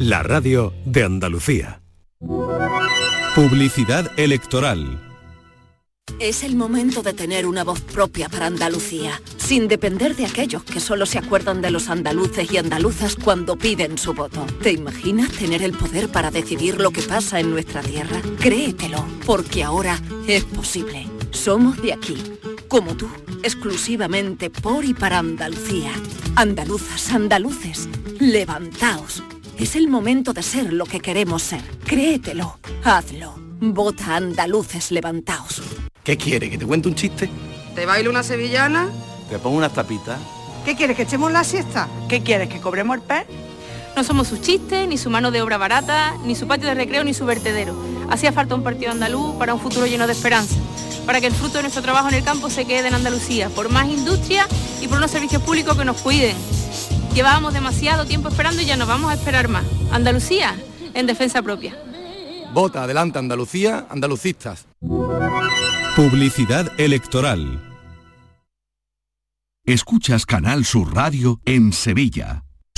la radio de Andalucía. Publicidad electoral. Es el momento de tener una voz propia para Andalucía, sin depender de aquellos que solo se acuerdan de los andaluces y andaluzas cuando piden su voto. ¿Te imaginas tener el poder para decidir lo que pasa en nuestra tierra? Créetelo, porque ahora es posible. Somos de aquí, como tú, exclusivamente por y para Andalucía. Andaluzas, andaluces, levantaos. Es el momento de ser lo que queremos ser. Créetelo, hazlo. Vota andaluces, levantaos. ¿Qué quiere? ¿Que te cuente un chiste? ¿Te bailo una sevillana? ¿Te pongo unas tapitas? ¿Qué quieres? ¿Que echemos la siesta? ¿Qué quieres? ¿Que cobremos el pez? No somos su chiste, ni su mano de obra barata, ni su patio de recreo, ni su vertedero. Hacía falta un partido andaluz para un futuro lleno de esperanza, para que el fruto de nuestro trabajo en el campo se quede en Andalucía, por más industria y por unos servicios públicos que nos cuiden. Llevábamos demasiado tiempo esperando y ya no vamos a esperar más. Andalucía en defensa propia. Vota adelante Andalucía, andalucistas. Publicidad electoral. Escuchas Canal Sur Radio en Sevilla.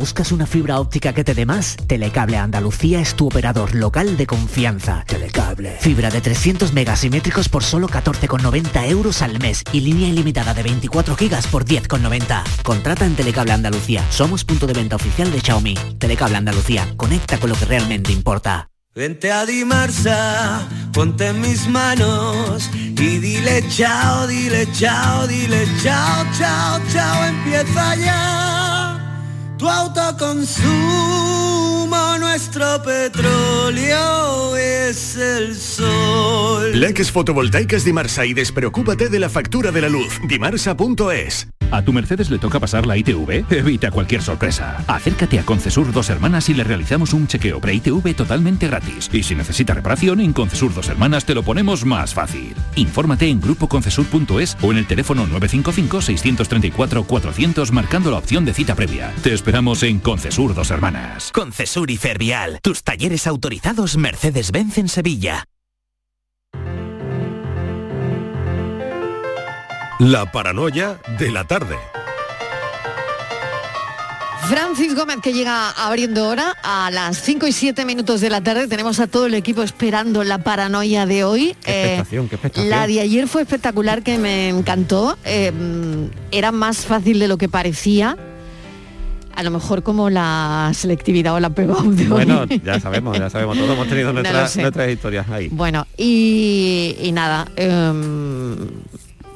¿Buscas una fibra óptica que te dé más? Telecable Andalucía es tu operador local de confianza. Telecable. Fibra de 300 megasimétricos por solo 14,90 euros al mes y línea ilimitada de 24 gigas por 10,90. Contrata en Telecable Andalucía. Somos punto de venta oficial de Xiaomi. Telecable Andalucía. Conecta con lo que realmente importa. Vente a Dimarsa, ponte en mis manos y dile chao, dile chao, dile chao, chao, chao, empieza ya. Tu autoconsumo, nuestro petróleo es el sol. Leques fotovoltaicas Dimarsa y despreocúpate de la factura de la luz. Dimarsa.es. ¿A tu Mercedes le toca pasar la ITV? Evita cualquier sorpresa. Acércate a Concesur Dos Hermanas y le realizamos un chequeo pre-ITV totalmente gratis. Y si necesita reparación, en Concesur Dos Hermanas te lo ponemos más fácil. Infórmate en grupoconcesur.es o en el teléfono 955-634-400 marcando la opción de cita previa. Te esperamos en Concesur Dos Hermanas. Concesur y Tus talleres autorizados Mercedes-Benz en Sevilla. La paranoia de la tarde. Francis Gómez que llega abriendo hora a las 5 y 7 minutos de la tarde. Tenemos a todo el equipo esperando la paranoia de hoy. Qué expectación, qué expectación. La de ayer fue espectacular, que me encantó. Eh, era más fácil de lo que parecía. A lo mejor como la selectividad o la prueba de Bueno, hoy. ya sabemos, ya sabemos. Todos hemos tenido nuestras, historias ahí. Bueno, y, y nada, em,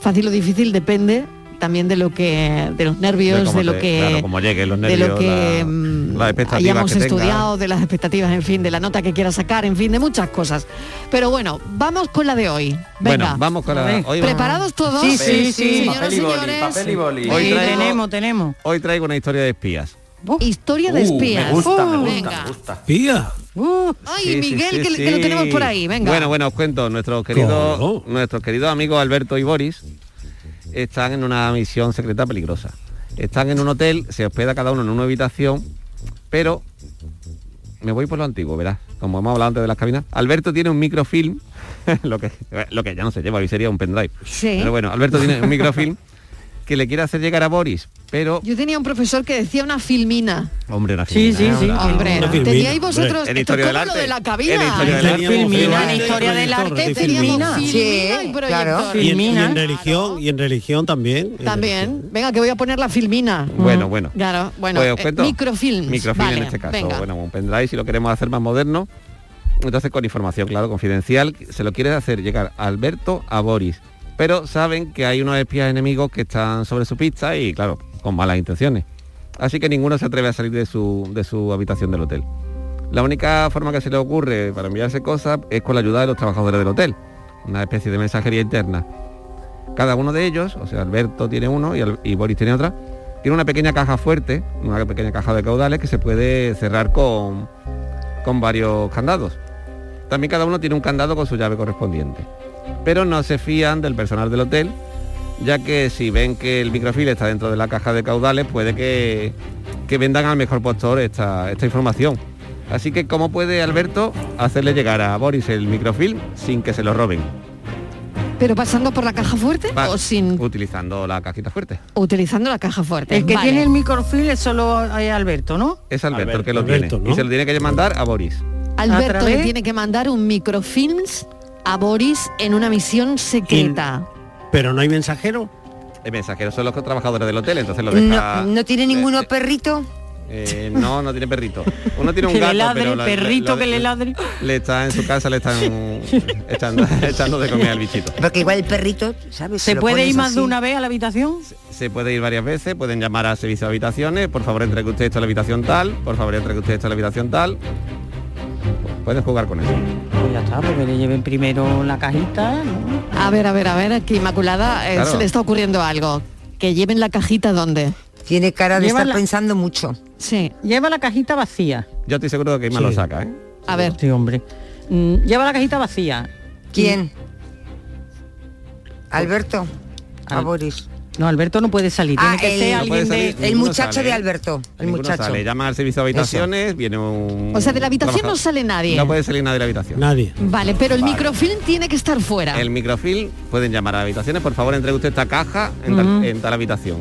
fácil o difícil depende también de lo que de los nervios, de, lo te- que claro, como lleguen los de lo nervios, que la- mm, las expectativas hayamos que estudiado, de las expectativas, en fin, de la nota que quiera sacar, en fin, de muchas cosas. Pero bueno, vamos con la de hoy. Venga. Bueno, vamos con la... Ver. hoy ¿Preparados todos? Sí, sí, sí. Señoras y señores. Hoy Sí, traigo- tenemos, tenemos. Hoy traigo una historia de espías. Historia de Uh, espías. me gusta, me Uh, gusta, venga. me gusta. Espía. Ay, Sí, sí, Miguel, sí, que, que lo sí. tenemos por ahí, venga. Bueno, bueno, os cuento, nuestros queridos, nuestros queridos amigos Alberto y Boris están en una misión secreta peligrosa. Están en un hotel, se hospeda cada uno en una habitación, pero me voy por lo antiguo, verás, como hemos hablado antes de las cabinas. Alberto tiene un microfilm, lo que, lo que ya no se lleva, hoy sería un pendrive. Sí. Pero bueno, Alberto tiene un microfilm que le quiere hacer llegar a Boris, pero Yo tenía un profesor que decía una filmina. Hombre, una Sí, filmina, sí, sí. una- Hombre, una teníais vosotros En historia del lo de la En cabina. historia del arte. Filmina, en historia del arte, Teníamos filmina. filmina y proyector. Y en, y en religión, y en religión también. También. Venga, que voy a poner la filmina. Bueno, bueno. Claro, bueno. Pues eh. Microfilm Vale, en este caso. venga. Bueno, un pendrive si lo queremos hacer más moderno. Entonces con información, claro, confidencial, se lo quiere hacer llegar a Alberto a Boris. Pero saben que hay unos espías enemigos que están sobre su pista y, claro, con malas intenciones. Así que ninguno se atreve a salir de su, de su habitación del hotel. La única forma que se le ocurre para enviarse cosas es con la ayuda de los trabajadores del hotel. Una especie de mensajería interna. Cada uno de ellos, o sea, Alberto tiene uno y, Boris tiene otra, tiene una pequeña caja fuerte, una pequeña caja de caudales que se puede cerrar con, con varios candados. También cada uno tiene un candado con su llave correspondiente. Pero no se fían del personal del hotel ya que si ven que el microfilm está dentro de la caja de caudales, puede que, que vendan al mejor postor esta, esta información. Así que, ¿cómo puede Alberto hacerle llegar a Boris el microfilm sin que se lo roben? Pero pasando por la caja fuerte Va, o sin Utilizando la cajita fuerte. utilizando la caja fuerte. El que Vale. tiene el microfilm es solo eh, Alberto, ¿no? Es Alberto, el que lo Alberto, tiene. ¿no? Y se lo tiene que mandar a Boris. Alberto ¿A través? le tiene que mandar un microfilms a Boris en una misión secreta. Pero no hay mensajero. El mensajero son los trabajadores del hotel, entonces lo deja... No, ¿no tiene ninguno perrito? Eh, no, no tiene perrito. Uno tiene un Que gato, le ladre, pero perrito lo- que le ladre. Le está en su casa, le están echando, echando de comer al bichito. Porque igual el perrito, ¿sabes? ¿Se puede ir más así. de una vez a la habitación? Se puede ir varias veces, pueden llamar al servicio de habitaciones, por favor entregue usted esto a la habitación tal, por favor entregue usted esto a la habitación tal. Pueden jugar con eso. Pues ya está, porque le lleven primero la cajita, ¿no? A ver, a ver, a ver, que Inmaculada eh, Claro. se le está ocurriendo algo. Que lleven la cajita donde. Tiene cara de Lleva estar la- pensando mucho. Sí. Lleva la cajita vacía. Yo estoy seguro de que Isma Sí. lo saca, ¿eh? A ver. Sí, hombre. Mm, lleva la cajita vacía. ¿Quién? Alberto. A Boris. No, Alberto no puede salir. Tiene Ah, que el- ser no de... El muchacho sale, de. Alberto. El Ninguno muchacho. sale. Llama al servicio de habitaciones, viene un... O sea, de la habitación trabajador. no sale nadie. No puede salir nadie de la habitación. Nadie. Vale, pero el Vale. microfilm tiene que estar fuera. El microfilm pueden llamar a habitaciones, por favor entregue usted esta caja en, tal, Ujú. en tal habitación.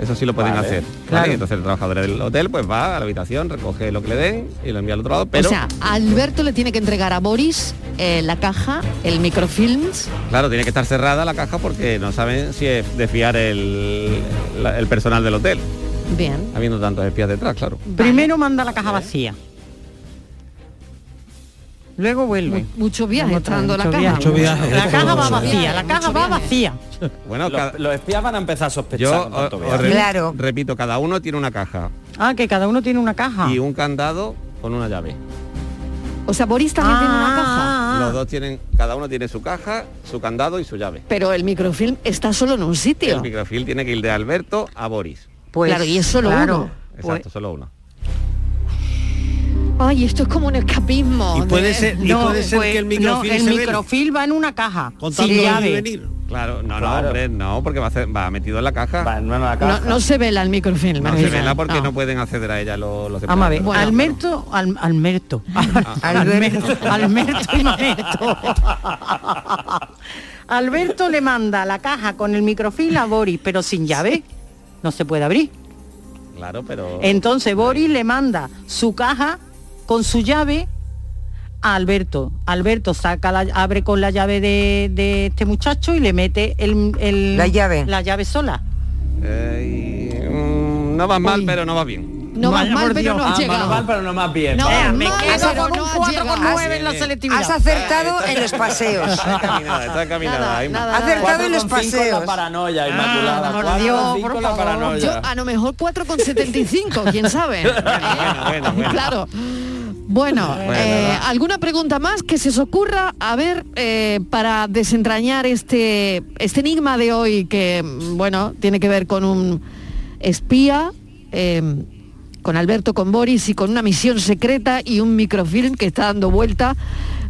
Eso sí lo pueden Vale, hacer. claro. ¿vale? Entonces el trabajador del hotel pues va a la habitación, recoge lo que le den y lo envía al otro lado, pero O sea, Alberto le tiene que entregar a Boris eh, la caja, el microfilms. claro, tiene que estar cerrada la caja porque no saben si es de fiar el, la- el personal del hotel, Bien. habiendo tantos espías detrás, claro. Primero manda la caja vacía. Luego vuelve. Mucho viaje Mucho está dando la caja. viaje. Mucho viaje. La caja va vacía, la caja va vacía. Bueno, Los, espías van a empezar a sospechar. yo re- Claro. repito, cada uno tiene una caja Ah, que cada uno tiene una caja. y un candado con una llave. O sea, Boris también tiene una caja. Ah, Los dos tienen, cada uno tiene su caja, su candado y su llave. Pero el microfilm está solo en un sitio. El microfilm tiene que ir de Alberto a Boris. Pues, Claro, y es solo claro, uno. Exacto, pues- solo uno. Ay, esto es como un escapismo. Y puede de- ser, y No, puede ser pues, que el no, microfilm el se microfilm va en una caja. y llave. venir. Claro, no, no, hombre, no, porque va, a ser- va metido en la caja. Va en una No, caja. no se vela el microfilm. No se vela porque no. No. pueden acceder a ella los, los Vamos a ver. Bueno, Alberto, al, Alberto, Alberto, Alberto y Mamerto. Alberto le manda la caja con el microfilm a Boris, pero sin llave. No se puede abrir. Claro, pero... Entonces Boris le manda su caja con su llave a Alberto. Alberto saca la, abre con la llave de, de este muchacho y le mete el, el- La llave. la llave sola. Eh, y, mm, no va mal, Uy. pero no va bien. No Vaya, mal, pero no Ah, mal, mal, pero no más bien. No, Vale. mal, me quedo pero con no un has 4,9 en la selectividad. Has acertado en los paseos. Está encaminada, está encaminada. Nada, Isma. nada, Has nada. acertado en los 4,5 en paseos. la paranoia, Inmaculada. Ah, por 4,5 Dios, por la paranoia. Yo a lo mejor 4,75, quién sabe. bueno, bueno, bueno. Claro. Bueno, eh. ¿alguna pregunta más que se os ocurra? A ver, eh, para desentrañar este, este enigma de hoy que, mm, bueno, tiene que ver con un espía, eh, con Alberto, con Boris y con una misión secreta y un microfilm que está dando vuelta,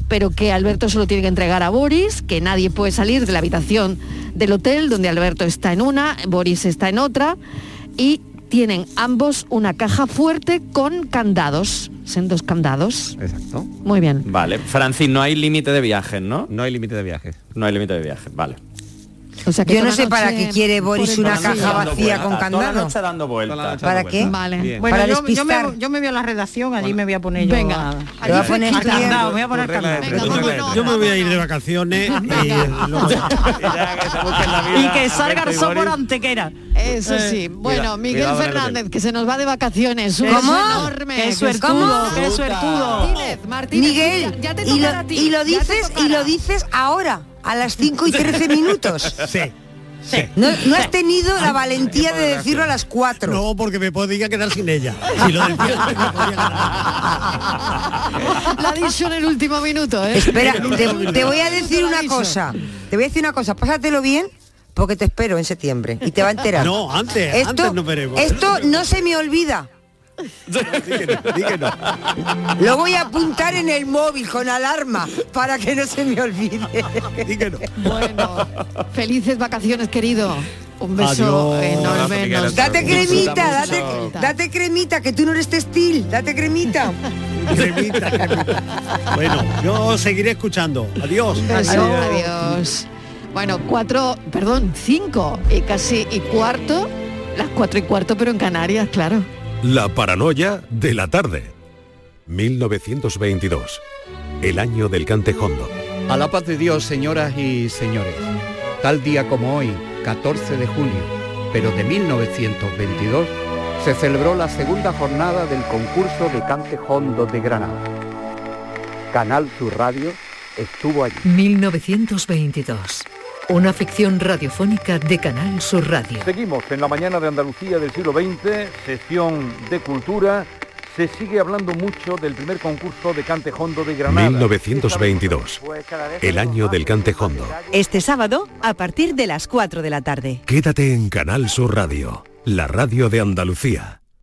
pero que Alberto solo tiene que entregar a Boris, que nadie puede salir de la habitación del hotel donde Alberto está en una, Boris está en otra, y tienen ambos una caja fuerte con candados, sendos candados. Exacto. Muy bien. Vale, Francis, no hay límite de viajes, ¿no? No hay límite de viajes. No hay límite de viajes, vale. O sea que Yo no sé para qué quiere Boris una caja vacía con vueltas, Toda la candado. ¿Para qué? Vale. Bueno, Para yo, yo me, yo me voy a la redacción, allí me voy a poner yo Venga. a- Te voy a poner a candado, me voy a poner candado. Venga, tres. Yo me voy a ir de vacaciones y Y que salga el por antequera. Eso Eh, sí. Bueno, Miguel Fernández, que se nos va de vacaciones. ¿Cómo? enorme. Qué suertudo, ¿Cómo? qué suertudo. Martínez, Martínez, Miguel, ya, te y, tocará lo, a ti. y lo dices y lo dices ahora, a las 5 y 13 minutos. Sí. Sí. No, no has tenido la valentía de decirlo a las 4. No, porque me podía quedar sin ella. Si lo decía, me podía quedar. Lo ha dicho en el último minuto, ¿eh? Espera, te, te voy a decir una cosa. Te voy a decir una cosa. Pásatelo bien porque te espero en septiembre y te va a enterar. No, antes, esto, antes no veremos. Esto no se me olvida. Lo voy a apuntar en el móvil con alarma para que no se me olvide. Bueno, felices vacaciones, querido. Un beso Adiós. enorme. nos- Date cremita, date, cremita, que tú no eres textil, date cremita. Cremita, cremita. Bueno, yo seguiré escuchando. Adiós. Un beso, adiós. Bueno, cuatro, perdón, cinco y casi y cuarto, las cuatro y cuarto, pero en Canarias, claro. La paranoia de la tarde. 1922. El año del cantejondo. A la paz de Dios, señoras y señores. Tal día como hoy, 14 de julio, pero de 1922, se celebró la segunda jornada del concurso de cante hondo de Granada. Canal Sur Radio estuvo allí. 1922. Una ficción radiofónica de Canal Sur Radio. Seguimos en la mañana de Andalucía del siglo XX, sesión de cultura. Se sigue hablando mucho del primer concurso de cante hondo de Granada. 1922. El año del cantejondo. Este sábado, a partir de las 4 de la tarde. Quédate en Canal Sur Radio, la radio de Andalucía.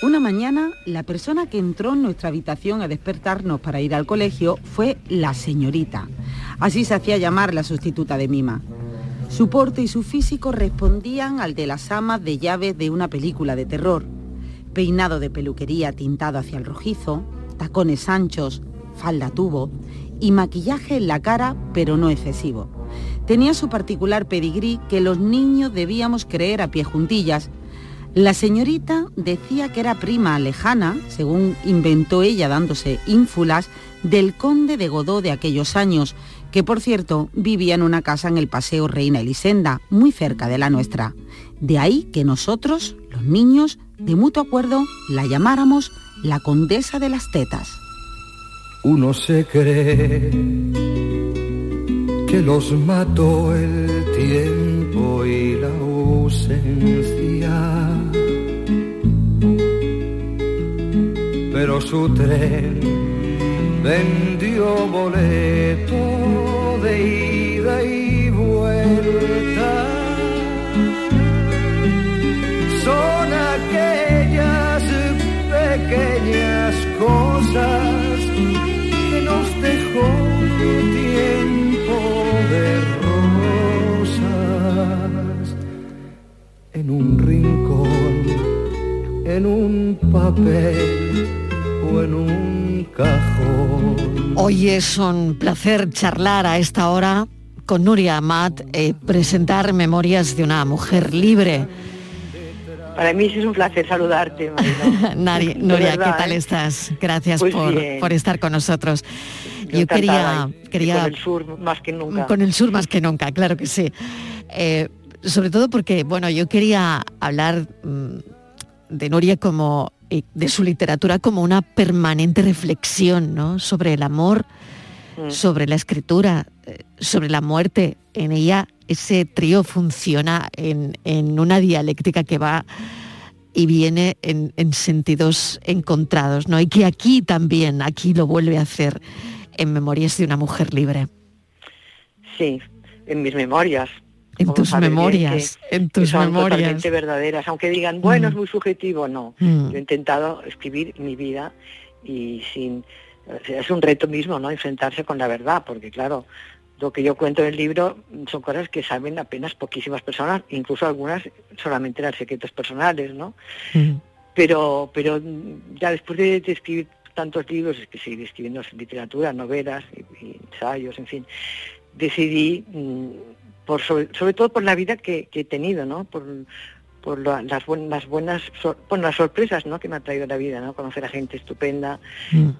Una mañana, la persona que entró en nuestra habitación a despertarnos para ir al colegio fue la señorita. Así se hacía llamar la sustituta de Mima. Su porte y su físico respondían al de las amas de llaves de una película de terror. Peinado de peluquería tintado hacia el rojizo, tacones anchos, falda tubo y maquillaje en la cara, pero no excesivo. Tenía su particular pedigrí que los niños debíamos creer a pie juntillas, la señorita decía que era prima lejana, según inventó ella dándose ínfulas, del conde de Godó de aquellos años, que por cierto vivía en una casa en el Paseo Reina Elisenda, muy cerca de la nuestra. De ahí que nosotros, los niños, de mutuo acuerdo, la llamáramos la condesa de las tetas. Uno se cree que los mató el tiempo y la su tren vendió boleto de ida y vuelta. Son aquellas pequeñas cosas que nos dejó tiempo de rosas en un rincón, en un papel Hoy es un placer charlar a esta hora con Nuria Amat, eh, presentar Memorias de una mujer libre. Para mí sí es un placer saludarte. Nari- Nuria, verdad, ¿qué tal ¿eh? estás? Gracias Pues por, por estar con nosotros. Yo quería, quería Con el sur más que nunca. Con el sur más que nunca, claro que sí. Eh, sobre todo porque, bueno, yo quería hablar mm, de Nuria como de su literatura como una permanente reflexión, ¿no? Sobre el amor, Mm. sobre la escritura, eh, sobre la muerte. En ella ese trío funciona en, en una dialéctica que va y viene en, en sentidos encontrados, ¿no? Y que aquí también, aquí lo vuelve a hacer en Memorias de una mujer libre. Sí, en mis memorias. En tus memorias, que- en que tus son memorias. totalmente verdaderas, aunque digan, bueno, Mm. es muy subjetivo, no. Mm. Yo he intentado escribir mi vida y sin... Es un reto mismo, ¿no? Enfrentarse con la verdad, porque claro, lo que yo cuento en el libro son cosas que saben apenas poquísimas personas, incluso algunas solamente eran secretos personales, ¿no? pero pero mm, ya después de, de escribir tantos libros, es que seguir escribiendo literatura, novelas, y- y ensayos, en fin, decidí, mm, por sobre, sobre todo por la vida que, que he tenido, ¿no? Por, por la- las, buen- las buenas, sor- las sorpresas ¿no? que me ha traído la vida, ¿no? Conocer a gente estupenda,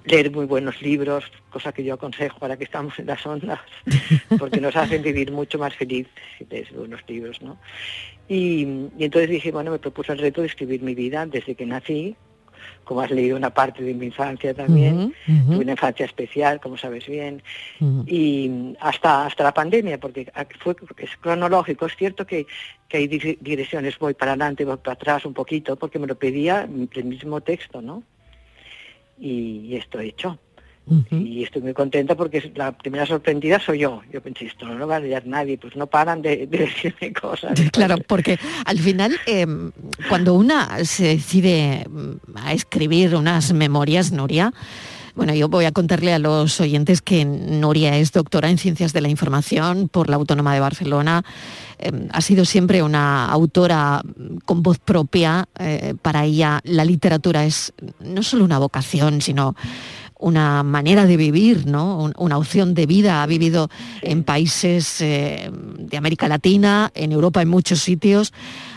leer muy buenos libros, cosa que yo aconsejo para que estamos en las ondas, porque nos hacen vivir mucho más feliz si lees buenos libros, ¿no? Y, y entonces dije, bueno, me propuse el reto de escribir mi vida desde que nací, como has leído una parte de mi infancia también, ujú. tuve una infancia especial, como sabes bien, y hasta hasta la pandemia, porque fue es cronológico, es cierto que, que hay di- direcciones, voy para adelante, voy para atrás un poquito, porque me lo pedía el mismo texto, ¿no? Y, y esto he hecho. Y estoy muy contenta porque la primera sorprendida soy yo. Yo pensé, esto no lo va a leer nadie, pues no paran de, de decirme cosas. Claro, porque al final, eh, cuando una se decide mm, a escribir unas memorias, Nuria, bueno, yo voy a contarle a los oyentes que Nuria es doctora en Ciencias de la Información por la Autónoma de Barcelona. Eh, ha sido siempre una autora mm, con voz propia. eh, para ella la literatura es no solo una vocación, sino una manera de vivir, ¿no? Un- una opción de vida. Ha vivido en países eh, de América Latina, en Europa, en muchos sitios.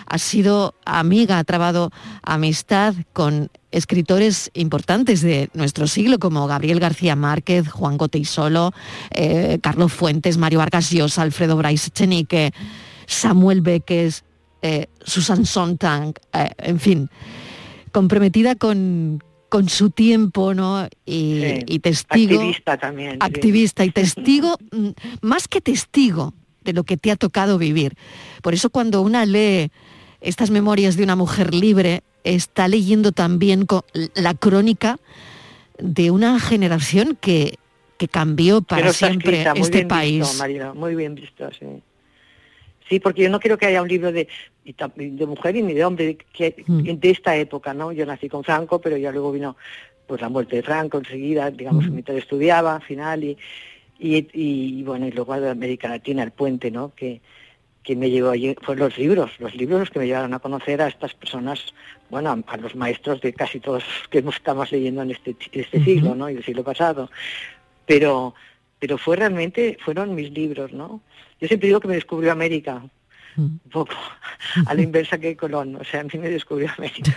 Ha sido amiga, ha trabado amistad con escritores importantes de nuestro siglo, como Gabriel García Márquez, Juan Goteisolo, eh, Carlos Fuentes, Mario Vargas Llosa, Alfredo Bryce Echenique, Samuel Beckes, eh, Susan Sontag, eh, en fin, comprometida con, con su tiempo, ¿no? Y, Sí, y testigo. activista también, sí. Activista y testigo, mm, más que testigo de lo que te ha tocado vivir. Por eso cuando una lee estas memorias de una mujer libre, está leyendo también la crónica de una generación que, que cambió para siempre escrita, este país. Visto, Marilo, muy bien visto, sí. Sí, porque yo no quiero que haya un libro de, mujer y ni de hombre que, Mm. de esta época, ¿no? Yo nací con Franco, pero ya luego vino pues la muerte de Franco enseguida, digamos, Mm. mientras estudiaba, al final, y, y, y, bueno, y luego de América Latina, el puente, ¿no? Que, que me llevó allí, fueron los libros, los libros los que me llevaron a conocer a estas personas, bueno, a, a los maestros de casi todos que estamos leyendo en este, este siglo, ¿no? Y el siglo pasado. Pero, pero fue realmente, fueron mis libros, ¿no? Yo siempre digo que me descubrió América, un poco, a la inversa que Colón, o sea, a mí me descubrió América.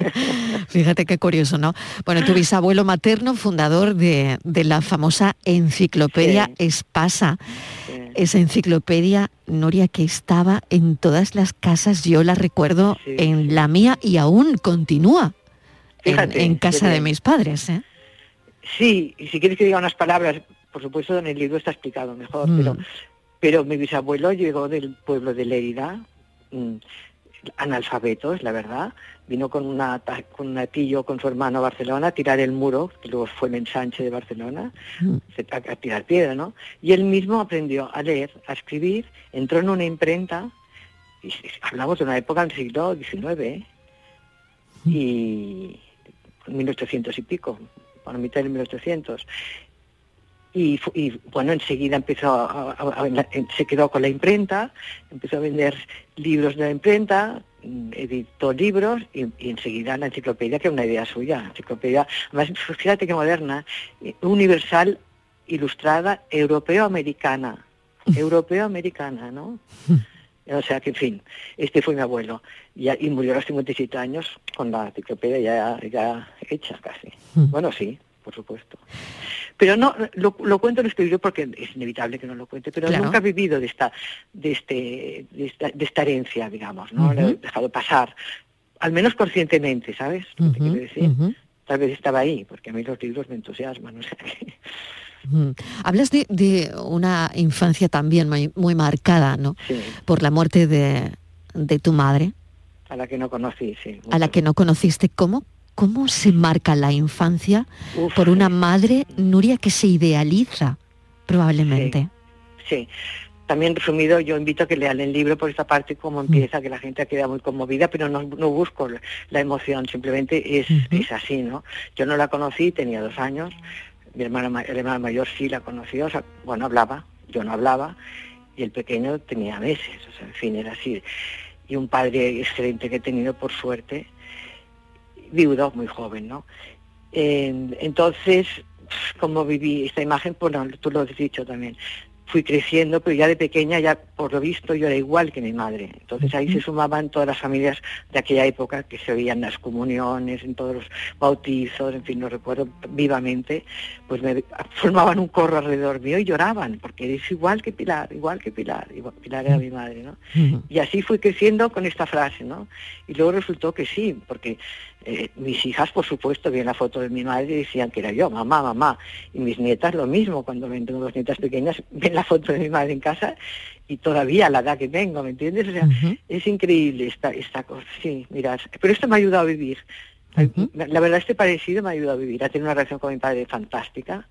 Fíjate qué curioso, ¿no? Bueno, tu bisabuelo materno, fundador de, de la famosa enciclopedia Espasa. Esa enciclopedia, Noria, que estaba en todas las casas, yo la recuerdo en la mía y aún continúa en- Fíjate, en, casa de mis padres. ¿eh? Sí, y si quieres que diga unas palabras, por supuesto en el libro está explicado mejor, Mm. pero, pero mi bisabuelo llegó del pueblo de Lérida, mm, analfabeto, es la verdad, vino con una con un atillo con su hermano a Barcelona a tirar el muro, que luego fue el ensanche de Barcelona, se- a, a tirar piedra, ¿no? Y él mismo aprendió a leer, a escribir, entró en una imprenta, y hablamos de una época del siglo XIX, ¿eh? y 1800 y pico, a la mitad del 1800. Y, y, bueno, enseguida empezó a, a- a- a- se quedó con la imprenta, empezó a vender libros de la imprenta, mm, editó libros y, y enseguida la enciclopedia, que era una idea suya, enciclopedia, además fíjate que moderna, eh, universal, ilustrada, europeo-americana, europeo-americana, ¿no? O sea que, en fin, este fue mi abuelo. Y, y murió a los 57 años con la enciclopedia ya, ya hecha casi. Bueno, sí, por supuesto. Pero no, lo, lo cuento en este libro porque es inevitable que no lo cuente, pero Claro. nunca he vivido de esta, de este, de esta, de esta herencia, digamos, ¿no? Lo he dejado pasar, al menos conscientemente, ¿sabes? Lo que te quiero decir. Tal vez estaba ahí, porque a mí los libros me entusiasman, o sea que... Mm. Hablas de, de una infancia también muy, muy marcada, ¿no? Sí. Por la muerte de, de tu madre, A la que no conocí, sí. a la que no conociste. ¿Cómo, cómo se marca la infancia Uf, por una madre, Nuria, que se idealiza, probablemente? Sí. También resumido, yo invito a que lean el libro por esta parte, cómo empieza, que la gente queda muy conmovida, pero no, no busco la- emoción, simplemente es, es así, ¿no? Yo no la conocí, tenía dos años, mi hermana, ma- el hermano mayor sí la conoció, o sea, bueno, hablaba, yo no hablaba, y el pequeño tenía meses, o sea, en fin, era así. Y un padre excelente que he tenido, por suerte, viudo, muy joven, ¿no? Eh, entonces, como viví esta imagen, pues no, tú lo has dicho también, fui creciendo, pero ya de pequeña, ya por lo visto, yo era igual que mi madre. Entonces ahí se sumaban todas las familias de aquella época que se oían las comuniones, en todos los bautizos, en fin, lo recuerdo vivamente, pues me formaban un corro alrededor mío y lloraban, porque eres igual que Pilar, igual que Pilar, igual, Pilar era mi madre, ¿no? Y así fui creciendo con esta frase, ¿no? Y luego resultó que sí, porque Eh, mis hijas, por supuesto, vieron la foto de mi madre y decían que era yo, mamá, mamá. Y mis nietas lo mismo, cuando ven, tengo dos nietas pequeñas, ven la foto de mi madre en casa y todavía a la edad que tengo, ¿me entiendes? O sea, es increíble esta, esta cosa, sí, mirad. Pero esto me ha ayudado a vivir. La verdad, este parecido me ha ayudado a vivir, a tener una relación con mi padre fantástica.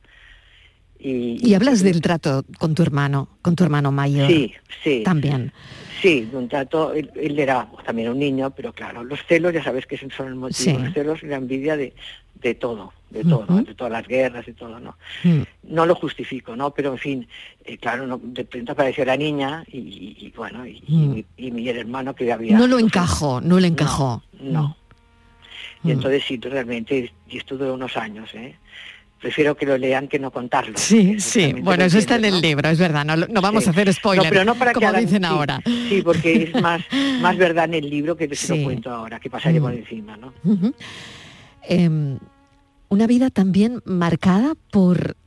Y, Y hablas del trato con tu hermano, con tu hermano mayor. Sí, sí. También. Sí, de un trato, él, él era también un niño, pero claro, los celos, ya sabes que son el motivo, Sí. los celos y la envidia de, de todo, de todo, de todas las guerras y todo, ¿no? Mm. No lo justifico, ¿no? Pero en fin, eh, claro, no, de pronto apareció la niña y, y- y, bueno, y, Mm. mi- y mi hermano que había... No lo encajó, no le encajó. No. Mm. Y entonces sí, realmente, y esto duró unos años, ¿eh? Prefiero que lo lean que no contarlo. Sí, sí. Bueno, eso está en el ¿no? libro, es verdad. No, vamos Sí. a hacer spoiler. No, pero no para que como hagan- dicen ahora. Sí, porque es más, más verdad en el libro que se Sí. lo cuento ahora, que pasaré por Mm. encima, ¿no? Em, una vida también marcada por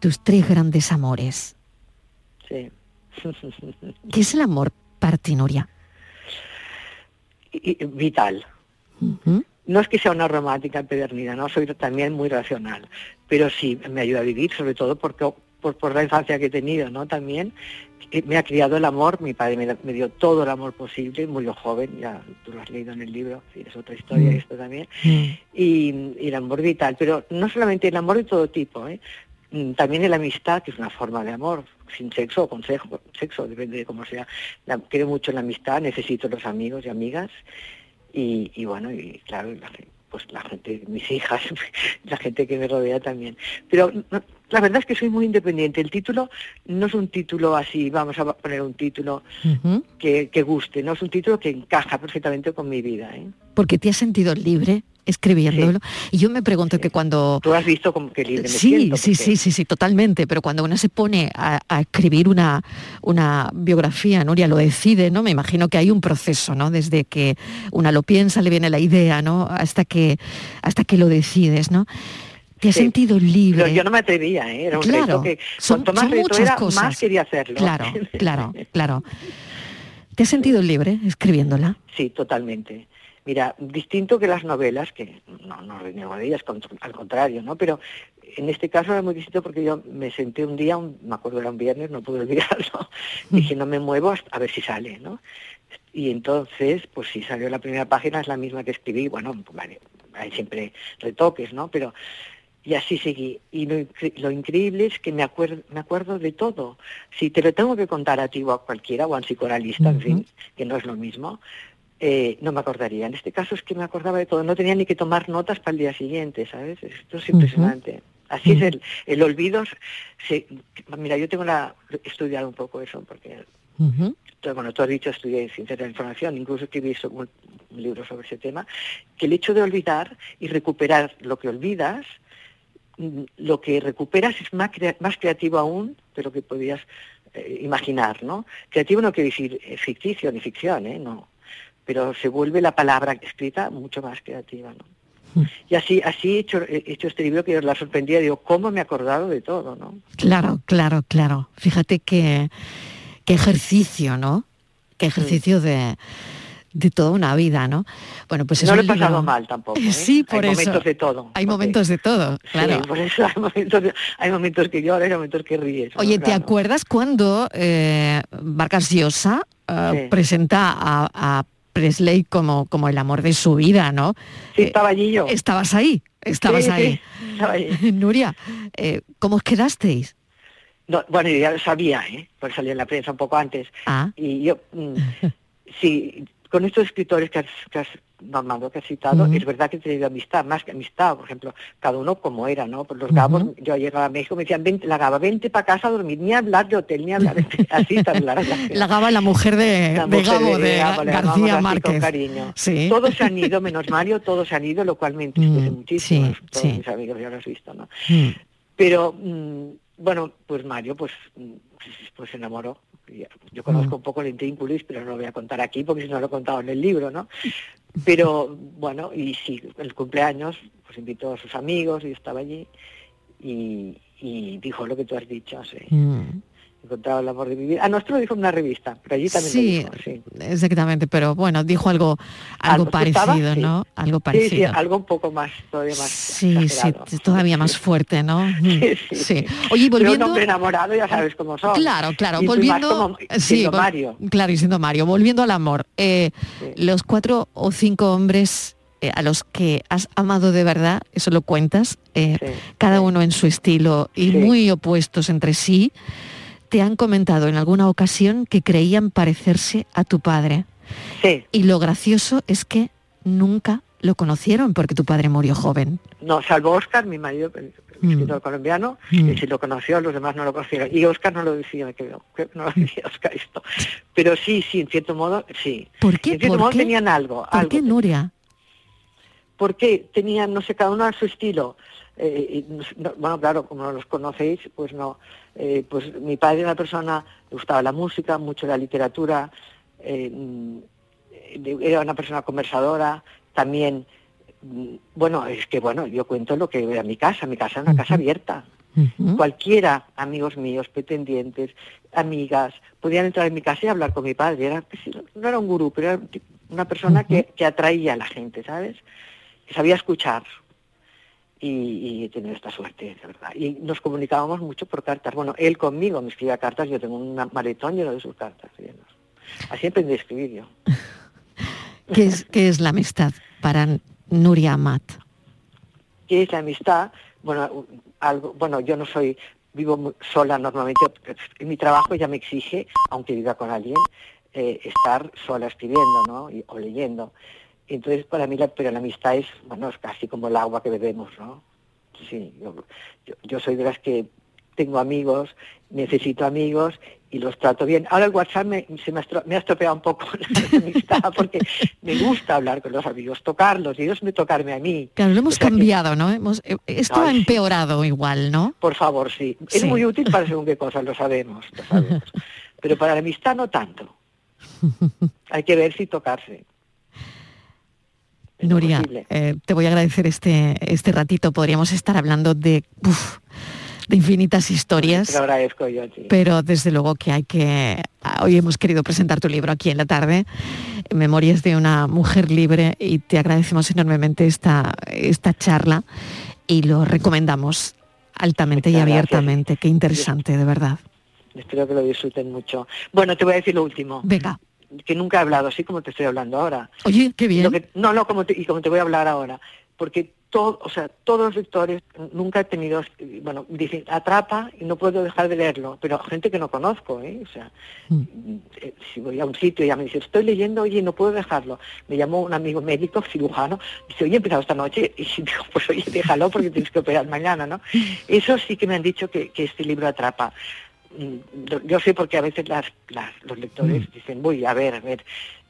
tus tres grandes amores. Sí. ¿Qué es el amor para ti, Nuria? Vital. No es que sea una romántica empedernida, no soy también muy racional, pero sí me ayuda a vivir, sobre todo porque por, por la infancia que he tenido, ¿no? También eh, me ha criado el amor, mi padre me, me dio todo el amor posible, murió joven, ya tú lo has leído en el libro, es otra historia Mm. esto también, y, y el amor vital, pero no solamente el amor de todo tipo, ¿eh? Mm, también la amistad, que es una forma de amor, sin sexo o con sexo, sexo depende de cómo sea. La- creo mucho en la amistad, necesito los amigos y amigas, y, y bueno, y claro, la, pues la gente, mis hijas, la gente que me rodea también. Pero la verdad es que soy muy independiente. El título no es un título así, vamos a poner un título que, que guste, no es un título que encaja perfectamente con mi vida. ¿eh? Porque te has sentido libre escribiéndolo. Y yo me pregunto que cuando... Tú has visto como que libre me Sí, siento, sí, sí, sí, sí, totalmente. Pero cuando uno se pone a, a escribir una, una biografía, Nuria lo decide, ¿no? Me imagino que hay un proceso, ¿no? Desde que una lo piensa, le viene la idea, ¿no? Hasta que, hasta que lo decides, ¿no? Te has Sí. sentido libre. Yo no me atrevía, ¿eh? era un Claro, reto que son- cuanto más son reto muchas era, cosas. más quería hacerlo. Claro, claro, claro. ¿Te has sentido libre escribiéndola? Sí, totalmente. Mira, distinto que las novelas, que no, no reniego de ellas, al contrario, ¿no? Pero en este caso era muy distinto porque yo me senté un día, un- me acuerdo era un viernes, no pude olvidarlo, dije no me muevo hasta- a ver si sale, ¿no? Y entonces, pues si salió la primera página es la misma que escribí, bueno, vale, hay siempre retoques, ¿no? Pero y así seguí. Y lo, lo increíble es que me acuerdo, me acuerdo de todo. Si te lo tengo que contar a ti o a cualquiera, o a un psicoanalista, en fin, que no es lo mismo, eh, no me acordaría. En este caso es que me acordaba de todo. No tenía ni que tomar notas para el día siguiente, ¿sabes? Esto es impresionante. Así es el, el olvido. se- mira, yo tengo la, he estudiado un poco eso, porque bueno, tú has dicho, estudié ciencias de la información, incluso escribí un, un libro sobre ese tema, que el hecho de olvidar y recuperar lo que olvidas, lo que recuperas es más, crea- más creativo aún de lo que podías eh, imaginar, ¿no? Creativo no quiere decir eh, ficticio ni ficción, ¿eh? No. Pero se vuelve la palabra escrita mucho más creativa, ¿no? Y así, así he hecho, he hecho este libro que la sorprendía, digo, ¿cómo me he acordado de todo, no? Claro, claro, claro. Fíjate que qué ejercicio, ¿no? Qué ejercicio de, de toda una vida, ¿no? Bueno, pues es no lo he pasado libro- mal tampoco. ¿eh? Sí, por hay eso. momentos de todo. Hay momentos de todo, claro. Sí, por eso hay momentos, de- hay momentos que lloras, hay momentos que ríes. Oye, ¿te Claro. acuerdas cuando eh, Vargas Llosa eh, Sí. presenta a, a Presley como, como el amor de su vida, ¿no? Sí, estaba allí yo. Estabas ahí, estabas Sí, ahí. estaba ahí. Nuria, eh, ¿cómo os quedasteis? No, bueno, yo ya lo sabía, ¿eh? Porque salía en la prensa un poco antes. Ah. Y yo, mm, sí, con estos escritores que has, que has que has citado, es verdad que he tenido amistad, más que amistad, por ejemplo, cada uno como era, ¿no? Pues los gabos, yo llegaba a México, me decían, vente, la gaba, vente para casa a dormir, ni hablar de hotel, ni hablar de... Así tan la. La Gaba, la mujer de, La de mujer Gabo, de, le llamamos García Márquez. Con cariño. Sí. Todos se han ido, menos Mario, todos se han ido, lo cual me entristece Mm, muchísimo. sí, todos sí. mis amigos ya lo has visto, ¿no? Mm. Pero, mm, bueno, pues Mario, pues, mm, pues se enamoró. Yo conozco un poco el intrínculis, pero no lo voy a contar aquí porque si no lo he contado en el libro, ¿no? Pero, bueno, y sí, el cumpleaños, pues invitó a sus amigos y estaba allí y, y dijo lo que tú has dicho, sí. Mm. Encontrado el amor de mi vida. A nuestro lo dijo en una revista, pero allí también Sí, lo dijo, sí. exactamente, pero bueno, dijo algo, algo estaba, parecido, sí. ¿no? Algo Sí, sí, parecido. algo un poco más, todavía más Sí, sí, todavía más fuerte, ¿no? Sí, sí. Oye, Pero un volviendo... hombre enamorado ya sabes cómo son. Claro, claro, Y volviendo... como sí, siendo vol- Mario. Claro, y siendo Mario. Volviendo al amor. eh, Los cuatro o cinco hombres eh, a los que has amado de verdad, eso lo cuentas, eh, cada uno en su estilo y muy opuestos entre sí, te han comentado en alguna ocasión que creían parecerse a tu padre. Sí. Y lo gracioso es que nunca lo conocieron porque tu padre murió joven. No, salvo Oscar, mi marido, el Mm. escritor colombiano, Mm. que sí lo conoció, los demás no lo conocieron. Y Oscar no lo decía, creo, creo que no lo decía Oscar esto. Pero sí, sí, en cierto modo, sí. ¿Por qué? En cierto ¿Por modo qué? tenían algo. ¿Por algo qué Nuria? porque tenían, no sé, cada uno a su estilo. Eh, y no bueno, claro, como no los conocéis, pues no. Eh, pues mi padre era una persona, le gustaba la música, mucho la literatura, eh, mm, eh, era una persona conversadora, también, mm, bueno, es que bueno, yo cuento lo que era mi casa, mi casa era una casa abierta. Cualquiera, amigos míos, pretendientes, amigas, podían entrar en mi casa y hablar con mi padre. Era, no era un gurú, pero era una persona que, que atraía a la gente, ¿sabes? Que sabía escuchar. Y, y he tenido esta suerte, de verdad. Y nos comunicábamos mucho por cartas. Bueno, él conmigo me escribía cartas, yo tengo un maletón lleno de sus cartas. llenos. Así aprendí a escribir yo. ¿Qué es, qué es la amistad para Nuria Amat? ¿Qué es la amistad? Bueno, algo, bueno, yo no soy, vivo sola normalmente, en mi trabajo ya me exige, aunque viva con alguien, eh, estar sola escribiendo, ¿no? Y- o leyendo. Entonces, para mí, la, pero la amistad es, bueno, es casi como el agua que bebemos, ¿no? Sí, yo, yo, yo soy de las que tengo amigos, necesito amigos y los trato bien. Ahora el WhatsApp me, se me, me ha estropeado un poco la amistad porque me gusta hablar con los amigos, tocarlos y ellos me tocarme a mí. Claro, lo hemos O sea que- cambiado, ¿no? Hemos, eh, esto ha sí. empeorado igual, ¿no? Por favor, sí. Es muy útil para según qué cosas, lo sabemos, lo sabemos. Pero para la amistad no tanto. Hay que ver si tocarse. Nuria, eh, te voy a agradecer este, este ratito. Podríamos estar hablando de, uf, de infinitas historias. Te lo agradezco yo pero desde luego que hay que... Hoy hemos querido presentar tu libro aquí en la tarde, Memorias de una mujer libre, y te agradecemos enormemente esta, esta charla y lo recomendamos altamente y gracias. abiertamente. Qué interesante, de verdad. Espero que lo disfruten mucho. Bueno, te voy a decir lo último. Venga. Que nunca he hablado así como te estoy hablando ahora. Oye, qué bien. Lo que- no, no, como te, y como te voy a hablar ahora. Porque todo, o sea, todos los lectores nunca he tenido, bueno, dicen, atrapa y no puedo dejar de leerlo, pero gente que no conozco, ¿eh? O sea, eh, si voy a un sitio y ya me dice, estoy leyendo, oye, no puedo dejarlo. Me llamó un amigo médico, cirujano, dice, oye, he empezado esta noche, y digo, pues oye, déjalo porque tienes que operar mañana, ¿no? Eso sí que me han dicho que, que este libro atrapa. Mm, yo- Yo sé porque a veces las, las- los lectores dicen, voy, a ver, a ver,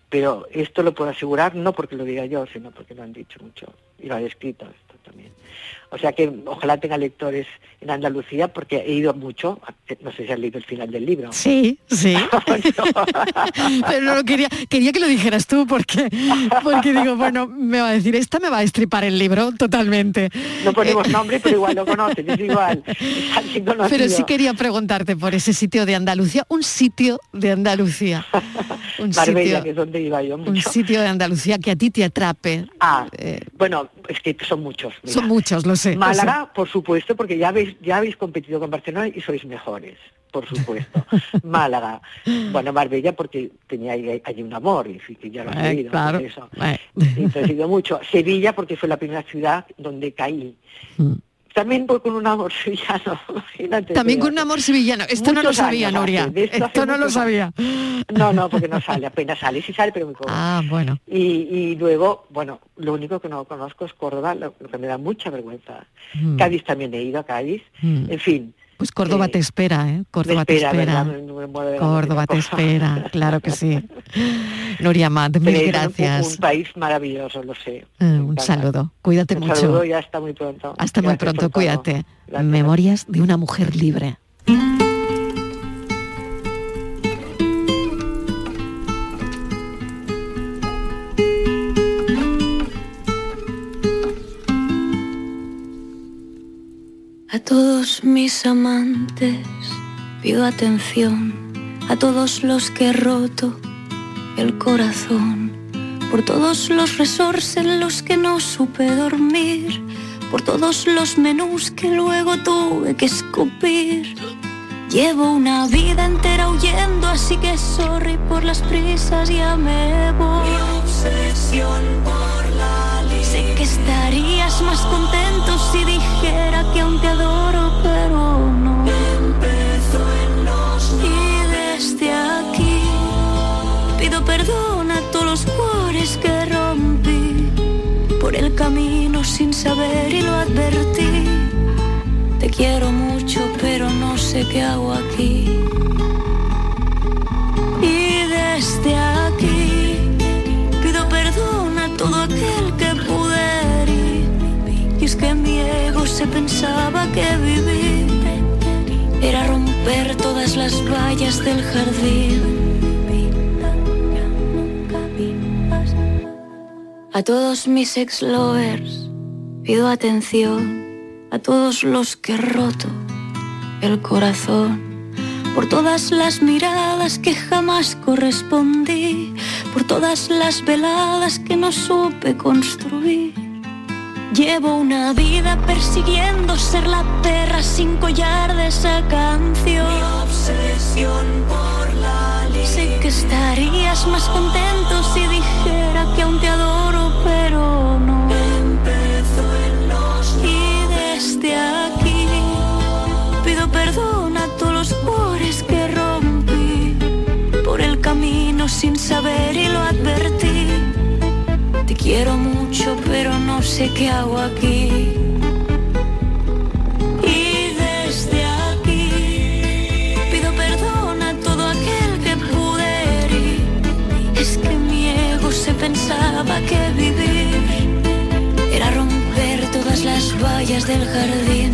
pero esto lo puedo asegurar, no porque lo diga yo, sino porque lo han dicho mucho y lo han escrito esto también. O sea que ojalá tenga lectores en Andalucía porque he ido mucho, no sé si has leído el final del libro. Sí, sí. Pero no lo quería, quería que lo dijeras tú porque, porque digo, bueno, me va a decir, esta me va a estripar el libro totalmente. No ponemos nombre, pero igual lo conocen, es igual. Es. Pero sí quería preguntarte por ese sitio de Andalucía, un sitio de Andalucía. Un Marbella, sitio, que es donde iba yo un mucho. sitio de Andalucía que a ti te atrape. Ah, bueno, es que son muchos. mira. Son muchos, lo Málaga, por supuesto, porque ya habéis, ya habéis competido con Barcelona y sois mejores, por supuesto. Málaga, bueno, Marbella porque tenía ahí- allí un amor, y que ya lo has Eh, oído, claro. eso. Eh. Entonces he ido mucho. Sevilla porque fue la primera ciudad donde caí. Mm. También voy con un amor sevillano, imagínate. También con un amor sevillano. Esto no lo sabía, años Nuria. esto no lo sabía. No, no, porque no sale, apenas sale, sí sale, pero muy poco. Ah, bueno. Y, y luego, bueno, lo único que no conozco es Córdoba, lo, lo que me da mucha vergüenza. Mm. Cádiz también he ido a Cádiz. Mm. En fin, Pues Córdoba te espera, ¿eh? Córdoba te espera, Córdoba te espera, claro que sí. Nuria Mat, mil Pero un- gracias. Un, país maravilloso, lo sé. Eh, un saludo. Cuídate Un mucho. saludo y hasta muy pronto. Hasta muy pronto, cuídate. Gracias. Memorias de una mujer libre. A todos mis amantes pido atención a todos los que he roto el corazón, por todos los resorts en los que no supe dormir, por todos los menús que luego tuve que escupir. Llevo una vida entera huyendo, así que sorry por las prisas, ya me voy. Mi obsesión por la Sé que estarías más contento si dijera saber y lo advertí. Te quiero mucho, pero no sé qué hago aquí. Y desde aquí pido perdón a todo aquel que pude herir. Y es que mi ego se pensaba que vivir era romper todas las vallas del jardín. A todos mis ex lovers pido atención, a todos los que he roto el corazón, por todas las miradas que jamás correspondí, por todas las veladas que no supe construir. Llevo una vida persiguiendo ser la perra sin collar de esa canción. Mi obsesión por la Sé que estarías más contento si dijera que aún te adoro, sin saber y lo advertí. Te quiero mucho, pero no sé qué hago aquí. Y desde aquí pido perdón a todo aquel que pude. Es que mi ego se pensaba que vivir era romper todas las vallas del jardín.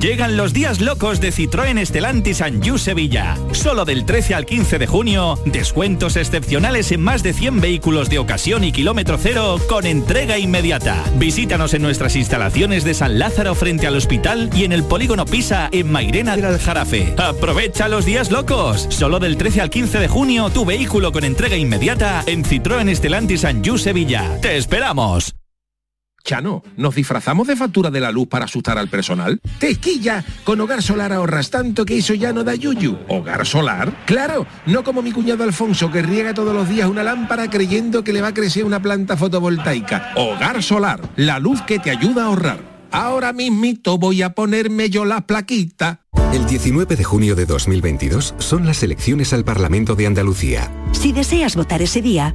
Llegan los días locos de Citroën Estelantis Anjou Sevilla. Solo del 13 al 15 de junio, descuentos excepcionales en más de 100 vehículos de ocasión y kilómetro cero con entrega inmediata. Visítanos en nuestras instalaciones de San Lázaro frente al hospital y en el polígono Pisa en Mairena del Aljarafe. Aprovecha los días locos. Solo del 13 al 15 de junio, tu vehículo con entrega inmediata en Citroën Estelantis Anjou Sevilla. ¡Te esperamos! Chano, ¿nos disfrazamos de factura de la luz para asustar al personal? ¡Tequilla! Con Hogar Solar ahorras tanto que eso ya no da yuyu. ¿Hogar Solar? Claro, no como mi cuñado Alfonso que riega todos los días una lámpara creyendo que le va a crecer una planta fotovoltaica. Hogar Solar, la luz que te ayuda a ahorrar. Ahora mismito voy a ponerme yo la plaquita. El 19 de junio de 2022 son las elecciones al Parlamento de Andalucía. Si deseas votar ese día,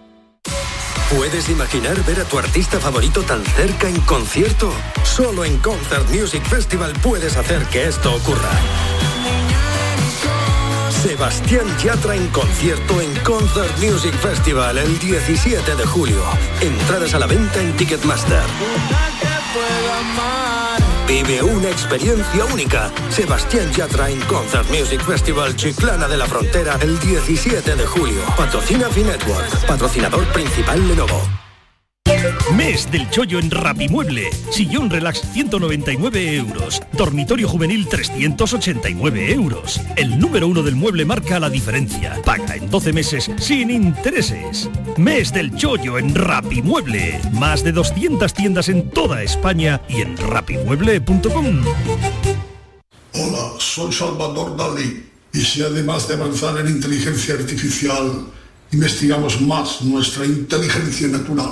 ¿Puedes imaginar ver a tu artista favorito tan cerca en concierto? Solo en Concert Music Festival puedes hacer que esto ocurra. Sebastián Yatra en concierto en Concert Music Festival el 17 de julio. Entradas a la venta en Ticketmaster. Vive una experiencia única. Sebastián Yatra en Concert Music Festival Chiclana de la Frontera el 17 de julio. Patrocina Finetwork. Patrocinador principal Lenovo. Mes del chollo en Rapimueble. Sillón relax 199 euros. Dormitorio juvenil 389 euros. El número uno del mueble marca la diferencia. Paga en 12 meses sin intereses. Mes del chollo en Rapimueble. Más de 200 tiendas en toda España y en rapimueble.com. Hola, soy Salvador Dalí. Y si además de avanzar en inteligencia artificial, investigamos más nuestra inteligencia natural,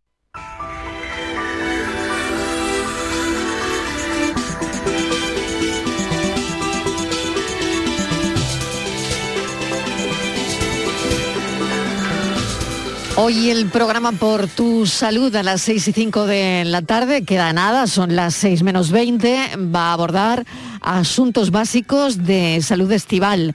Hoy el programa por tu salud a las 6 y 5 de la tarde, queda nada, son las 6 menos 20, va a abordar asuntos básicos de salud estival.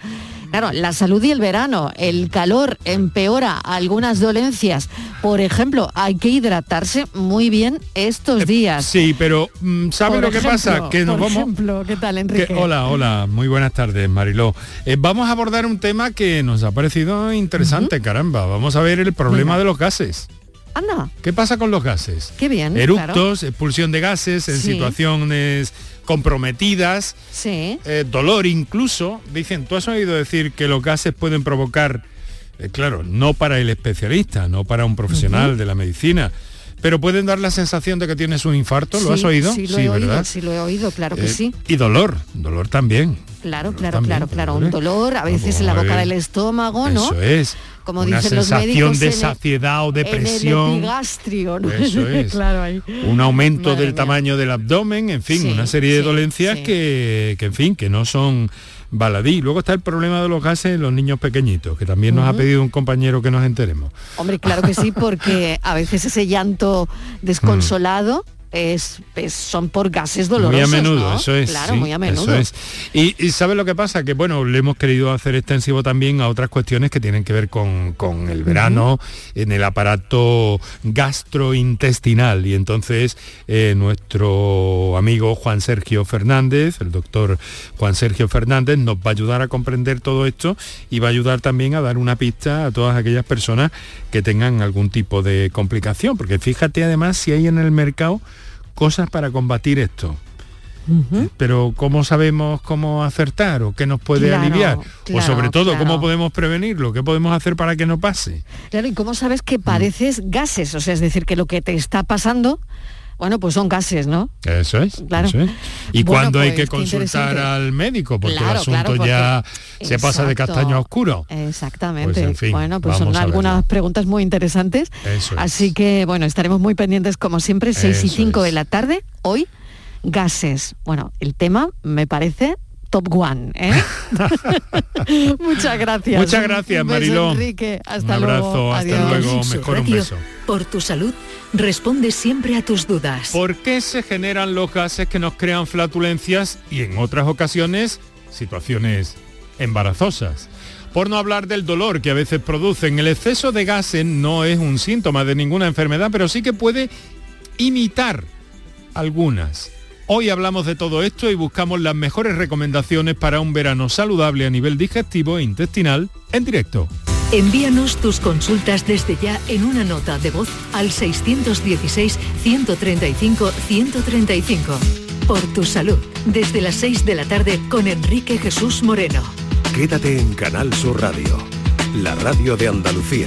Claro, la salud y el verano, el calor empeora algunas dolencias. Por ejemplo, hay que hidratarse muy bien estos días. Sí, pero mm, ¿sabe Por lo que pasa? Que nos por vamos... ejemplo, ¿qué tal, que- Enrique? hola, hola, muy buenas tardes, Mariló. Eh, vamos a abordar un tema que nos ha parecido interesante, caramba. Vamos a ver el problema Venga. de los gases. Anda, ¿Qué pasa con los gases? qué bien. Eructos, expulsión de gases en Sí. situaciones comprometidas, Sí. eh, dolor incluso. Dicen, ¿tú has oído decir que los gases pueden provocar, eh, claro, no para el especialista, no para un profesional de la medicina, pero pueden dar la sensación de que tienes un infarto? ¿Lo Sí, has oído? Sí, lo he oído, ¿verdad? sí lo he oído, claro que Eh, sí. Y dolor, dolor también. Claro, claro, también, claro, claro. Un dolor, a veces en la boca del estómago, ¿no? Eso es. Como Una dicen los médicos de en el- saciedad o En el depresión. Eso es. claro, ahí. un aumento Madre del mía. tamaño del abdomen, en fin, Sí, una serie de dolencias que, que, en fin, que no son baladí. Luego está el problema de los gases en los niños pequeñitos, que también nos ha pedido un compañero que nos enteremos. Hombre, claro que sí, porque a veces ese llanto desconsolado es, es- son por gases dolorosos. muy a menudo, ¿no? eso es. Claro, sí, muy a menudo. Eso es. Y, y ¿sabes lo que pasa? Que bueno, le hemos querido hacer extensivo también a otras cuestiones que tienen que ver con, con el verano, en el aparato gastrointestinal. Y entonces eh, nuestro amigo Juan Sergio Fernández, el doctor Juan Sergio Fernández, nos va a ayudar a comprender todo esto y va a ayudar también a dar una pista a todas aquellas personas que tengan algún tipo de complicación. Porque fíjate además si hay en el mercado cosas para combatir esto. Pero ¿cómo sabemos cómo acertar o qué nos puede Claro, aliviar? o sobre todo, claro. ¿cómo podemos prevenirlo? ¿Qué podemos hacer para que no pase? Claro, ¿y cómo sabes Mm. que padeces gases? O sea, es decir, que lo que te está pasando, bueno, pues son gases, ¿no? Eso es. Claro. eso es. ¿Y Bueno, cuándo hay pues, que consultar al médico? Porque Claro, el asunto claro, porque- ya se pasa de castaño a oscuro. Exactamente. Pues, en fin, bueno, pues son algunas preguntas muy interesantes. Eso es. Así que, bueno, estaremos muy pendientes como siempre, 6 y Eso 5 de la tarde. Hoy, gases. Bueno, el tema me parece top one, ¿eh? Muchas gracias. Muchas gracias, Mariló. Enrique. Hasta un abrazo, luego. hasta Adiós. luego, mejor un beso. Por tu salud, responde siempre a tus dudas. ¿Por qué se generan los gases que nos crean flatulencias y en otras ocasiones situaciones embarazosas? Por no hablar del dolor que a veces producen, el exceso de gases no es un síntoma de ninguna enfermedad, pero sí que puede imitar algunas. Hoy hablamos de todo esto y buscamos las mejores recomendaciones para un verano saludable a nivel digestivo e intestinal en directo. Envíanos tus consultas desde ya en una nota de voz al 616-135-135. Por tu salud, desde las 6 de la tarde con Enrique Jesús Moreno. Quédate en Canal Sur Radio, la radio de Andalucía.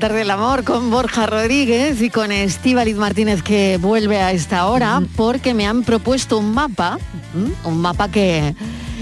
Tarde del amor con Borja Rodríguez y con Estíbaliz Martínez que vuelve a esta hora porque me han propuesto un mapa, un mapa que,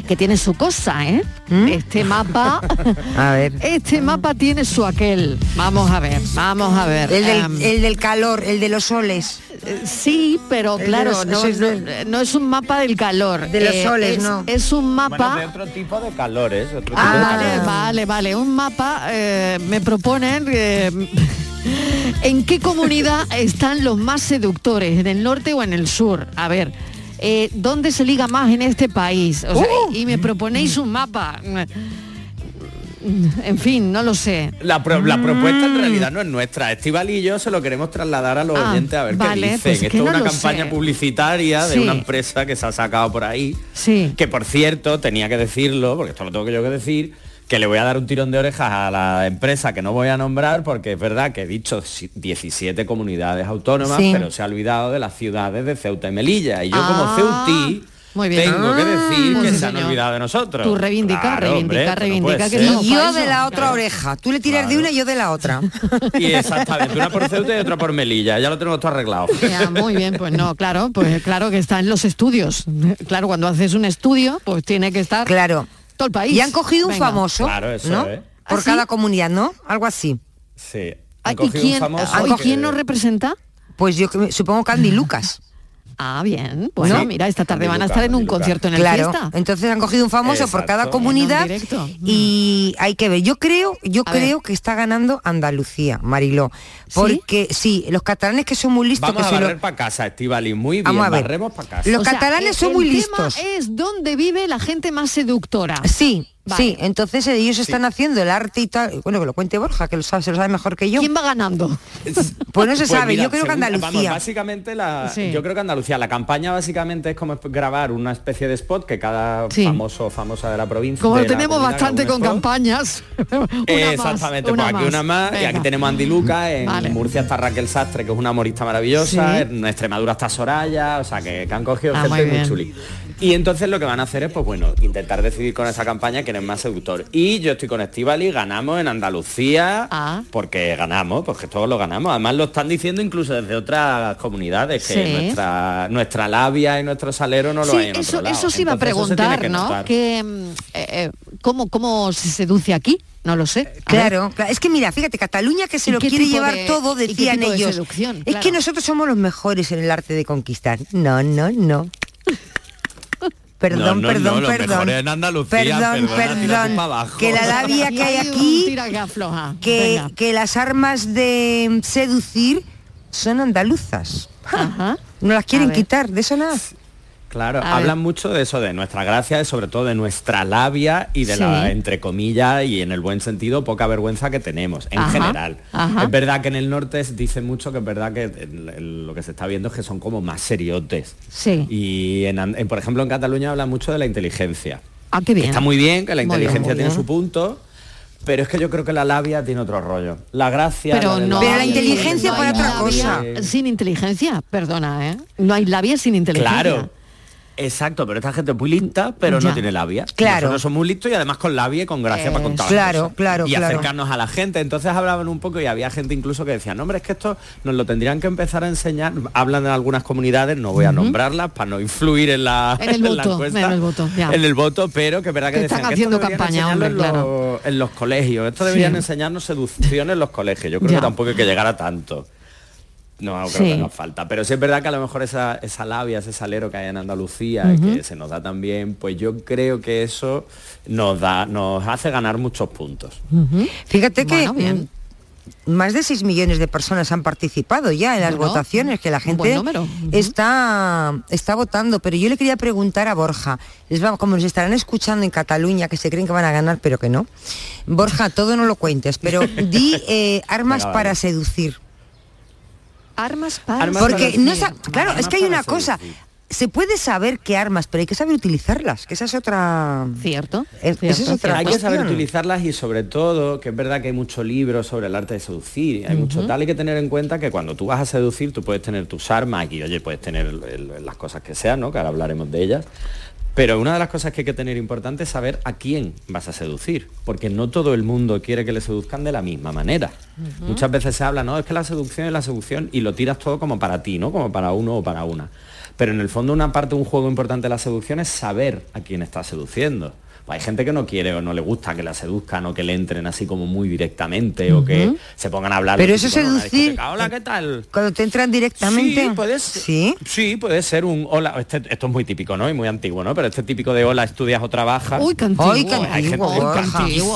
que tiene su cosa, ¿eh? Este mapa, A ver. este mapa tiene su aquel. Vamos a ver, vamos a ver. El del, Em, el del calor, el de los soles. Eh, Sí, pero claro, los- no, es no- del- no es un mapa del calor. Eh, De los soles, es, no. Es un mapa... Bueno, de otro tipo de calores. Otro tipo Ah, de vale, vale, vale. Un mapa eh, me proponen eh, en qué comunidad están los más seductores, en el norte o en el sur. A ver, eh, ¿dónde se liga más en este país? O sea, y me proponéis un mapa. En fin, no lo sé. La, pro- la propuesta en realidad no es nuestra. Estival y yo se lo queremos trasladar a los Ah, oyentes a ver vale, qué dicen. pues Esto es no una campaña sé. publicitaria de una empresa que se ha sacado por ahí. Sí. Que por cierto, tenía que decirlo, porque esto lo tengo que yo que decir, que le voy a dar un tirón de orejas a la empresa que no voy a nombrar, porque es verdad que he dicho si- 17 comunidades autónomas, Sí. pero se ha olvidado de las ciudades de Ceuta y Melilla. Y yo Ah, como ceutí muy bien. tengo que decir Ah, que sí, se han olvidado de nosotros. Tú reivindica, Claro, reivindica, hombre, no que Y yo de la otra oreja. Tú le tiras de una y yo de la otra. Y exactamente, una por Ceuta y otra por Melilla. Ya lo tenemos todo arreglado. Ya, muy bien, pues no, claro, pues claro que está en los estudios. Claro, cuando haces un estudio, pues tiene que estar Claro. todo el país. Y han cogido un famoso, Claro, eso ¿no? Por ¿Ah, cada sí? comunidad, ¿no? Algo así. Sí. Ah, Han ¿Y cogido quién, un famoso ah, ¿y que- quién nos representa? Pues yo que- supongo que Andy Lucas. Ah, bien. Bueno, mira, esta tarde van a estar en un concierto en el Claro, fiesta. entonces han cogido un famoso por cada comunidad y hay que ver. Yo creo, yo A creo ver. que está ganando Andalucía, Mariló, porque sí, los catalanes que son muy listos, Vamos a lo- barrer para casa, Estivali. Muy bien, Vamos a ver. barremos para casa. Los O sea, catalanes el- son el muy tema listos. es dónde vive la gente más seductora. Sí, Vale. sí, entonces ellos están haciendo el arte y tal. Bueno, que lo cuente Borja, que lo sabe, se lo sabe mejor que yo. ¿Quién va ganando? Pues no se sabe, mira, yo creo que Andalucía. Vamos, básicamente la, Sí. yo creo que Andalucía, la campaña básicamente es como grabar una especie de spot que cada Sí. famoso o famosa de la provincia. Como de lo la tenemos bastante con spot. campañas. Exactamente, pues aquí una más y aquí tenemos a Andy Luca, en Vale. Murcia está Raquel Sastre, que es una humorista maravillosa, Sí. en Extremadura está Soraya, o sea que, que han cogido Ah, gente muy muy, chuli. Y entonces lo que van a hacer es, pues bueno, intentar decidir con esa campaña quién es más seductor. Y yo estoy con Estivali, ganamos en Andalucía, Ah. porque ganamos, porque todos lo ganamos. Además lo están diciendo incluso desde otras comunidades, que Sí. nuestra, nuestra labia y nuestro salero no lo Sí, hay en otro eso, lado. eso sí iba a preguntar, que ¿no? Que, mm, eh, eh, ¿cómo, ¿Cómo se seduce aquí? No lo sé. Claro, claro, es que mira, fíjate, Cataluña que se ¿Y lo quiere llevar de- todo, y qué decían de ellos. seducción? Es Claro. que nosotros somos los mejores en el arte de conquistar. No, no, no. Perdón, No, no, perdón, no, perdón. mejores en Andalucía, perdón, perdón. Que la labia que hay aquí, que que, las armas de seducir son andaluzas. Ajá. No las quieren quitar, de eso nada. Claro, A hablan ver. mucho de eso, de nuestra gracia, sobre todo de nuestra labia y de la, entre comillas, y en el buen sentido, poca vergüenza que tenemos, en Ajá, general. ajá. Es verdad que en el norte se dice mucho que es verdad que el- el- lo que se está viendo es que son como más seriotes. Sí. Y, en por ejemplo, en Cataluña hablan mucho de la inteligencia. Ah, qué bien. Está muy bien, que la Muy bien, inteligencia tiene su punto, pero es que yo creo que la labia tiene otro rollo. La gracia... Pero la no Pero la inteligencia no para otra cosa. Sin inteligencia, perdona, ¿eh? No hay labia sin inteligencia. Claro. Exacto, pero esta gente es muy lista, pero Ya. no tiene labia. Claro. Nosotros somos muy listos y además con labia y con gracia para contar. las Claro, cosas. claro, Y claro. acercarnos a la gente. Entonces hablaban un poco y había gente incluso que decía, no, hombre, es que esto nos lo tendrían que empezar a enseñar. Hablan de algunas comunidades, no voy a nombrarlas para no influir en la, En el la voto, encuesta. en el voto, ya. En el voto, pero que es verdad que Que decían están que esto haciendo campaña, hombre, en, los, en los colegios. Esto deberían Sí. enseñarnos seducción en los colegios. Yo creo Ya. que tampoco hay que llegar a tanto. No, creo Sí. que nos falta. Pero sí es verdad que a lo mejor esa, esa labia, ese salero que hay en Andalucía, que se nos da también, pues yo creo que eso nos da, nos hace ganar muchos puntos. Fíjate que bien. mm, más de 6 millones de personas han participado ya en las Bueno, votaciones, que la gente está, está votando. Pero yo le quería preguntar a Borja, les como nos estarán escuchando en Cataluña, que se creen que van a ganar, pero que no. Borja, todo no lo cuentes, pero di eh, armas Venga, para vale. seducir. Armas para Armas Porque para no sa- claro, Armas es que hay una cosa. Se puede saber qué armas, pero hay que saber utilizarlas, que esa es otra... Cierto. Es- cierto, esa es otra Hay que saber utilizarlas y sobre todo, que es verdad que hay muchos libros sobre el arte de seducir, y hay mucho tal, hay que tener en cuenta que cuando tú vas a seducir, tú puedes tener tus armas y oye, puedes tener el- el- las cosas que sean, ¿no? Que ahora hablaremos de ellas. Pero una de las cosas que hay que tener importante es saber a quién vas a seducir, porque no todo el mundo quiere que le seduzcan de la misma manera. Muchas veces se habla, no, es que la seducción es la seducción y lo tiras todo como para ti, ¿no? Como para uno o para una. Pero en el fondo una parte, un juego importante de la seducción es saber a quién estás seduciendo. Pues hay gente que no quiere o no le gusta que la seduzcan o que le entren así como muy directamente o que se pongan a hablar. Pero eso seducir- Hola, ¿qué tal? Cuando te entran directamente. Sí, puedes. Sí. Sí, puede ser un hola. Este- esto es muy típico, ¿no? Y muy antiguo, ¿no? Pero este típico de hola, estudias o trabajas. Uy, qué Hay gente Borja.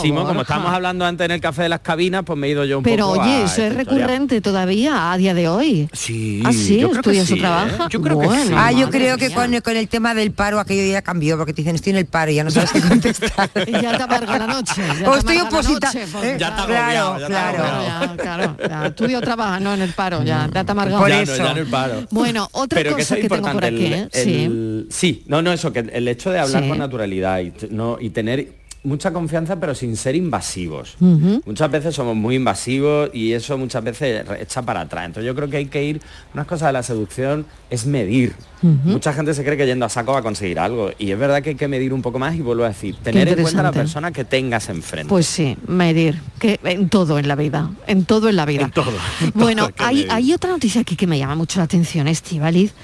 Como estábamos hablando antes en el café de las cabinas, pues me he ido yo un Pero poco oye, a eso es historia. recurrente todavía a día de hoy. Sí, ¿Ah, sí? yo creo que ¿Estudias sí, o trabajas? ¿eh? Yo creo que Bueno, sí. Ah, yo creo que con, con el tema del paro aquello ya cambió, porque te dicen estoy en el paro y ya no sabes qué contestar. Y ya te amarga la noche. ya O te estoy amarga la oposita- noche, porque eh, Ya ha claro, claro, claro, no en el paro, ya, ya te amargado. Por Ya no, eso. ya no el paro. Bueno, otra Pero que cosa que, es tengo por importante. aquí, el- ¿eh? el- sí, no, no, eso, que el hecho de hablar Sí. con naturalidad y, no, y tener mucha confianza pero sin ser invasivos. Muchas veces somos muy invasivos y eso muchas veces echa para atrás. Entonces yo creo que hay que ir, unas cosas de la seducción es medir. Mucha gente se cree que yendo a saco va a conseguir algo y es verdad que hay que medir un poco más y vuelvo a decir, tener en cuenta a la persona que tengas enfrente. Pues sí, medir, que en todo en la vida, en todo en la vida. En todo. en Bueno, todo hay hay otra noticia aquí que me llama mucho la atención, Estivaliz,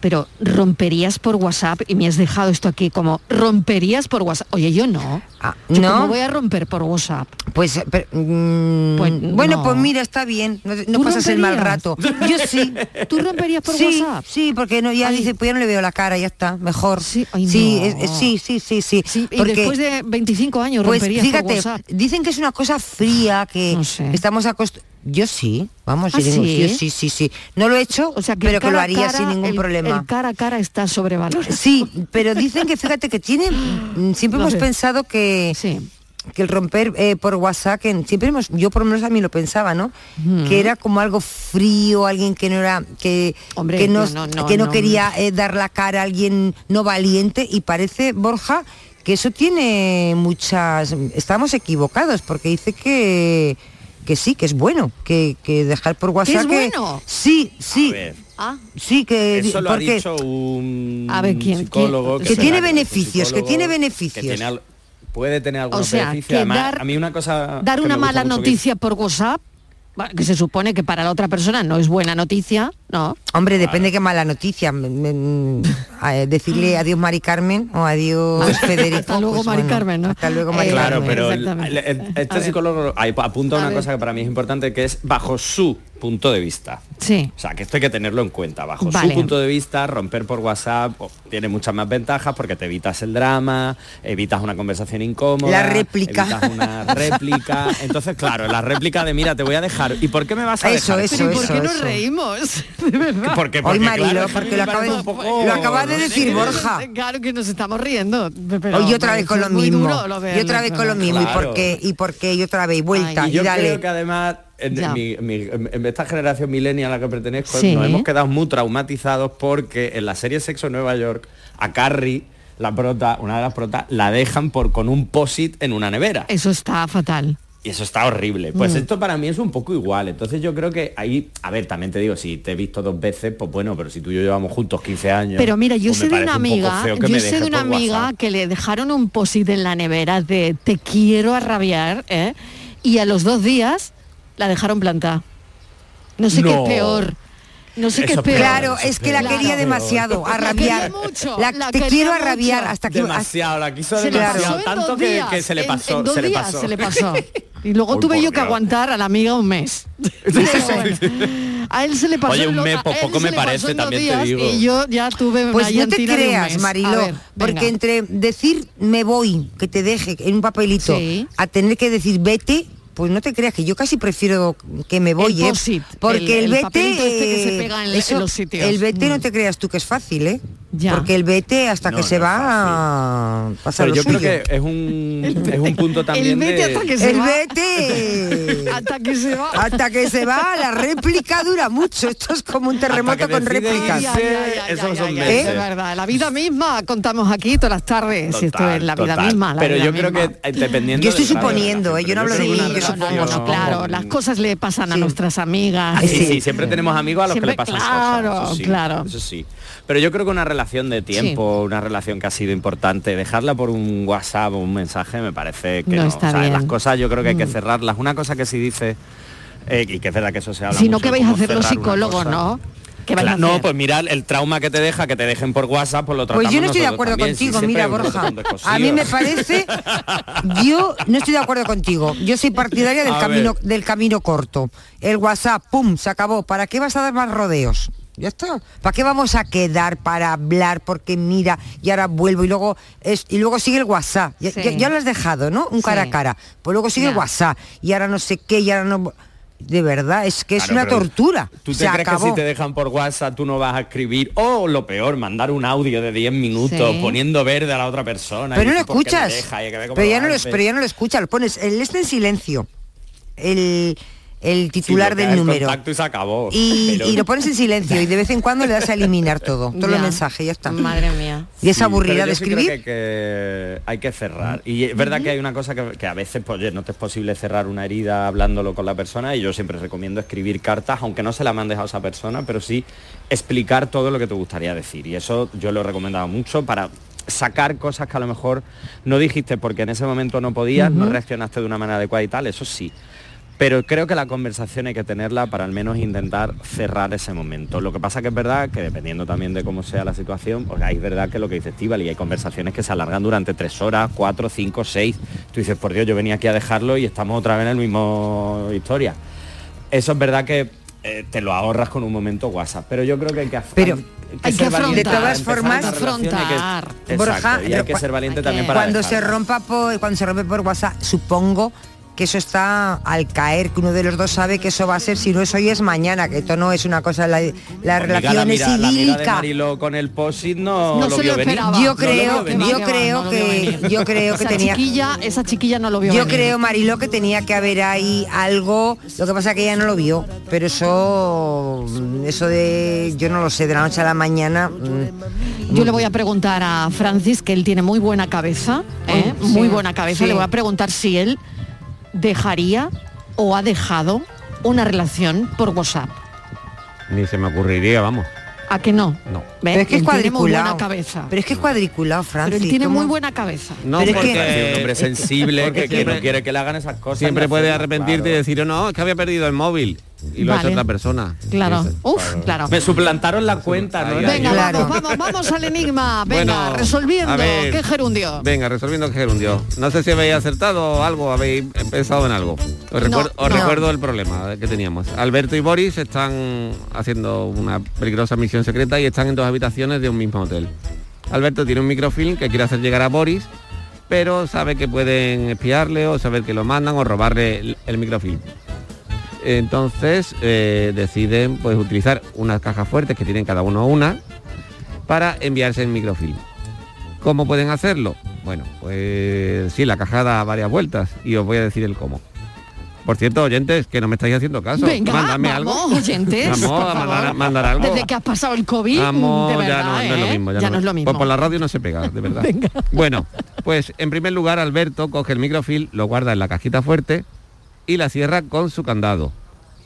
pero romperías por WhatsApp y me has dejado esto aquí como romperías por WhatsApp. Oye, yo no. Yo ¿no? ¿Cómo voy a romper por WhatsApp? Pues, pero, mm, Pues bueno, no. pues mira, está bien, no, no ¿Tú pasas el mal rato. Yo sí. ¿Tú romperías por sí, WhatsApp? Sí, porque no, ya Ay. dice, pues ya no le veo la cara, ya está, mejor. Sí, ay, sí, no. es- sí, sí, sí, sí. Y porque- después de 25 años Pues romperías por fíjate, WhatsApp. dicen que es una cosa fría, que estamos acostumbrados. Yo sí, vamos, ¿Ah, yo digo, sí? yo sí, sí, sí. No lo he hecho, O sea, que pero que lo haría cara, sin ningún el- problema. El cara a cara está sobrevalorado. Sí, pero dicen que fíjate que tiene, mm, siempre No hemos sé. pensado que, que el romper eh, por WhatsApp, que siempre hemos, yo por lo menos a mí lo pensaba, ¿no? Que era como algo frío, alguien que no era, que, Hombre, que no, no, no, que no, no. quería eh, dar la cara a alguien no valiente y parece, Borja, que eso tiene muchas, estamos equivocados, porque dice que que sí, que es bueno, que, que dejar por WhatsApp. es que- bueno? Sí, sí. A ver. Ah. Sí, que Eso lo ha porque dicho un A ver, ¿quién- psicólogo que tiene beneficios, que tiene que beneficios. tiene puede tener algunos O sea, beneficios. que Además, dar- a mí una cosa Dar una mala noticia por WhatsApp, que se supone que para la otra persona no es buena noticia, ¿no? Hombre, depende qué mala noticia. Me- a- decirle adiós Mari Carmen o adiós Federico. Hasta luego, pues Mari bueno, Carmen, ¿no? Hasta luego Mari Claro, Carmen. pero el- Exactamente. el- el- A este ver. psicólogo ahí apunta A una ver. cosa que para mí es importante, que es bajo su punto de vista. Sí. O sea, que esto hay que tenerlo en cuenta. Bajo Vale. su punto de vista, romper por WhatsApp oh, tiene muchas más ventajas porque te evitas el drama, evitas una conversación incómoda. La réplica. Evitas una réplica. Entonces, claro, la réplica de mira, te voy a dejar. ¿Y por qué me vas a Eso, dejar? eso, Pero ¿y por eso, qué nos eso. reímos? De verdad. Porque, Hoy porque, Marilo, claro, porque lo parece acaba, un poco- lo acaba de no sé. decir Borja. Claro que nos estamos riendo. Pero Hoy otra vez con lo mismo. lo y otra vez con lo mismo. Claro. ¿Y por qué? ¿Y por qué? Y otra vez, vuelta. Y y yo dale. creo que además en, Ya. mi- mi- en esta generación millennial a la que pertenezco Sí. nos hemos quedado muy traumatizados porque en la serie Sexo en Nueva York a Carrie la prota, una de las protas, la dejan por con un posit en una nevera. Eso está fatal. Y eso está horrible. Pues Mm. esto para mí es un poco igual. Entonces yo creo que ahí, a ver, también te digo, si te he visto dos veces, pues bueno, pero si tú y yo llevamos juntos 15 años. Pero mira, yo pues sé de una amiga, yo sé de una amiga WhatsApp. que le dejaron un posit en la nevera de te quiero a rabiar, ¿eh? y a los dos días la dejaron plantada. No sé qué es peor. No sé qué es peor. Claro, es que la Claro. quería demasiado, a rabiar. mucho, La- la te quiero a rabiar hasta que Demasiado, la quiso demasiado, tanto que, se le pasó, en dos se le días pasó. se le pasó. Y luego Uy, tuve yo que aguantar a la amiga un mes. Bueno, a él se le pasó Oye, un mes, pues poco me parece, también te digo. Y yo ya tuve una Pues no te creas, ver, porque entre decir me voy, que te deje en un papelito, Sí. a tener que decir vete, pues no te creas que yo casi prefiero que me voy, El ¿eh? porque el- el, el vete, este que se eh, pega en- en los sitios. el vete Mm. no te creas tú que es fácil, ¿eh? Ya. Porque el vete hasta No, que no se va pasa Pero lo yo suyo. creo que es un, es un punto también vete de... hasta que se el va. vete Hasta que se va. hasta que se va la réplica dura mucho esto es como un terremoto con réplicas irse, Ya, ya, esos son meses. Es verdad, la vida misma contamos aquí todas las tardes. si esto es la vida Total. misma. la Pero vida yo creo misma. que eh, dependiendo Yo estoy de suponiendo, ¿eh? Yo no hablo de mí, yo No, no, no, claro, las cosas le pasan a nuestras amigas. Ah, sí, sí, siempre tenemos amigos a los Siempre- que le pasan claro, cosas. eso sí, claro. Eso sí. Pero yo creo que una relación de tiempo, una relación que ha sido importante, dejarla por un WhatsApp o un mensaje me parece que No no. está O sea, bien. las cosas yo creo que hay que Mm. cerrarlas. Una cosa que sí dice, eh, y que es verdad que eso se habla Si no, mucho, que vais a hacer los psicólogos. ¿no? ¿Qué vais a Claro, hacer? No, pues mirar el trauma que te deja, que te dejen por WhatsApp, pues lo tratamos Pues yo no estoy de acuerdo también, contigo, mira Borja. A mí me parece, yo no estoy de acuerdo contigo. Yo soy partidaria del A camino ver. del camino corto. El WhatsApp, pum, se acabó. ¿Para qué vas a dar más rodeos? Ya está. ¿Para qué vamos a quedar para hablar? Porque mira, y ahora vuelvo y luego es, y luego sigue el WhatsApp. Ya, Sí. ya- ya lo has dejado, ¿no? Un cara a cara. Pues luego sigue el Ya. WhatsApp. Y ahora no sé qué, y ahora no. De verdad, es que es una tortura. ¿Tú te se crees acabó. que si te dejan por WhatsApp tú no vas a escribir? O lo peor, mandar un audio de 10 minutos Sí. poniendo verde a la otra persona. Pero y no lo ¿por qué me escuchas. deja? Y Pero ya, no lo, pero ya no lo escuchas, lo pones el este en silencio. El, el titular Sí, del el número. contacto y se acabó. Y, Pero- y lo pones en silencio y de vez en cuando le das a eliminar todo, todos los mensajes, ya está. Madre mía. Y esa Sí, aburrida de yo sí creo escribir. que, que hay que cerrar. Y es verdad que hay una cosa que, que a veces pues, oye, no te es posible cerrar una herida hablándolo con la persona y yo siempre recomiendo escribir cartas, aunque no se la mandes a esa persona, pero sí explicar todo lo que te gustaría decir. Y eso yo lo he recomendado mucho para sacar cosas que a lo mejor no dijiste porque en ese momento no podías, no reaccionaste de una manera adecuada y tal, eso sí. Pero creo que la conversación hay que tenerla para al menos intentar cerrar ese momento. Lo que pasa que es verdad que dependiendo también de cómo sea la situación, porque hay verdad que lo que dice Estíbal y hay conversaciones que se alargan durante tres horas, cuatro, cinco, seis. Tú dices, por Dios, yo venía aquí a dejarlo y estamos otra vez en el mismo historia. Eso es verdad que eh, te lo ahorras con un momento WhatsApp, pero yo creo que hay que Pero hay que valiente de todas formas- relación, hay que- Afrontar. Exacto, Borja, y hay que ser valiente también para cuando se rompa por, cuando se rompe por WhatsApp, supongo que eso está al caer, que uno de los dos sabe que eso va a ser, si no es hoy es mañana, que esto no es una cosa, la, la Amiga, relación la es idílica. Con el posit no, No lo se vio lo venir. esperaba. Yo No lo creo, yo creo no que, venir. yo creo que esa tenía, chiquilla, esa chiquilla no lo vio yo venir. creo Marilo que tenía que haber ahí algo, lo que pasa que ella no lo vio, pero eso, eso de, yo no lo sé, de la noche a la mañana. mm, Yo le voy a preguntar a Francis, que él tiene muy buena cabeza, ¿eh? Sí. muy buena cabeza, Sí. le voy a preguntar si él dejaría o ha dejado una relación por WhatsApp. Ni se me ocurriría, vamos. ¿A que no? No. Pero es que es muy buena cuadriculado. cabeza. Pero es que es cuadriculado, Pero Francis. él tiene ¿cómo? muy buena cabeza. No, Pero es porque que- Parece un hombre sensible que, no quiere que le hagan esas cosas. siempre puede hace- arrepentirte claro. y decir, no, es que había perdido el móvil. Y lo ha hecho Vale. otra persona. Claro. Uf, claro. Me suplantaron la cuenta, ¿no? Venga. Claro. vamos, vamos, vamos al enigma. Venga, Bueno, resolviendo. ver. ¿Qué gerundio? Venga, resolviendo que gerundio. No sé si habéis acertado algo, habéis pensado en algo. Os, recuer- os no. recuerdo el problema que teníamos. Alberto y Boris están haciendo una peligrosa misión secreta y están en dos habitaciones de un mismo hotel. Alberto tiene un microfilm que quiere hacer llegar a Boris, pero sabe que pueden espiarle o saber que lo mandan o robarle el, el microfilm. Entonces eh, deciden pues utilizar unas cajas fuertes que tienen cada uno una para enviarse el microfilm. ¿Cómo pueden hacerlo? Bueno, pues sí, la caja da varias vueltas y os voy a decir el cómo. Por cierto, oyentes, que no me estáis haciendo caso. Venga, Mándame vamos, algo. oyentes, Vamos a mandar, algo. Desde que has pasado el COVID, Vamos, de verdad, ya no, no es lo ¿eh? mismo. Ya, no es lo mismo. Pues por la radio no se pega, de verdad. Bueno, pues en primer lugar Alberto coge el microfilm, lo guarda en la cajita fuerte y la cierra con su candado.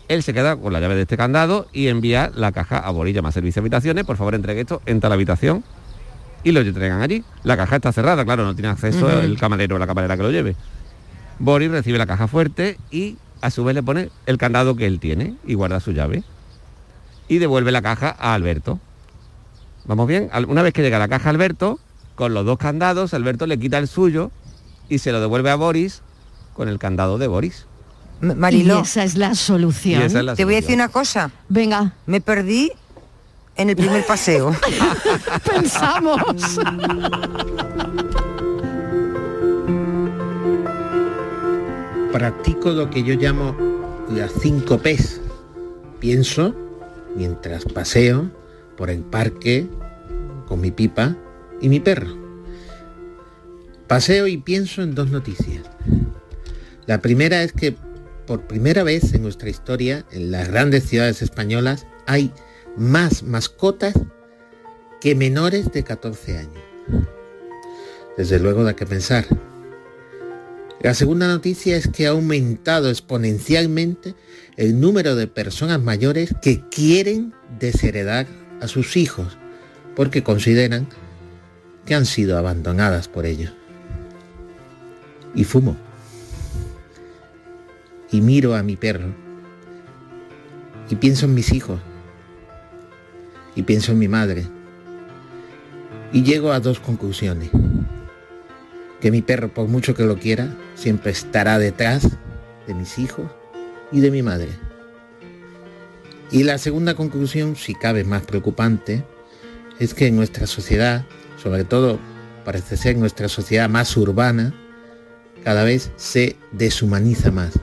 Él se queda con la llave de este candado y envía la caja a Boris, llama a servicio de habitaciones, por favor entregue esto, entra a la habitación y lo entregan allí. La caja está cerrada, claro, no tiene acceso el camarero o la camarera que lo lleve. Boris recibe la caja fuerte y a su vez le pone el candado que él tiene y guarda su llave. Y devuelve la caja a Alberto. ¿Vamos bien? Una vez que llega la caja a Alberto, con los dos candados, Alberto le quita el suyo y se lo devuelve a Boris con el candado de Boris. Y Mariló, esa es la solución. Es la te voy a decir una cosa. Venga, Me perdí en el primer paseo. pensamos. practico lo que yo llamo las cinco P's. Pienso mientras paseo por el parque con mi pipa y mi perro. Paseo y pienso en dos noticias. La primera es que por primera vez en nuestra historia, en las grandes ciudades españolas, hay más mascotas que menores de 14 años. Desde luego da que pensar. La segunda noticia es que ha aumentado exponencialmente el número de personas mayores que quieren desheredar a sus hijos porque consideran que han sido abandonadas por ellos. Y fumo. Y miro a mi perro. Y pienso en mis hijos. Y pienso en mi madre. Y llego a dos conclusiones. Que mi perro, por mucho que lo quiera, siempre estará detrás de mis hijos y de mi madre. Y la segunda conclusión, si cabe más preocupante, es que en nuestra sociedad, sobre todo parece ser nuestra sociedad más urbana, cada vez se deshumaniza más,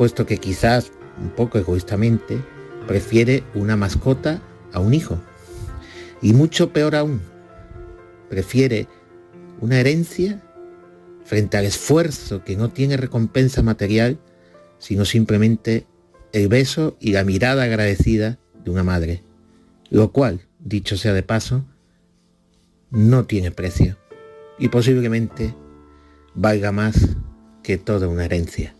puesto que quizás, un poco egoístamente, prefiere una mascota a un hijo. Y mucho peor aún, prefiere una herencia frente al esfuerzo que no tiene recompensa material, sino simplemente el beso y la mirada agradecida de una madre, lo cual, dicho sea de paso, no tiene precio y posiblemente valga más que toda una herencia.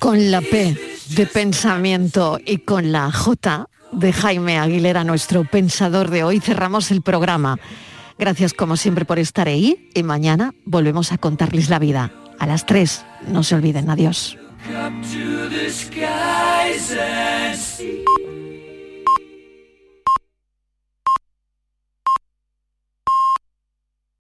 Con la P de pensamiento y con la J de Jaime Aguilera, nuestro pensador de hoy, cerramos el programa. Gracias como siempre por estar ahí y mañana volvemos a contarles la vida. A las 3, no se olviden, adiós.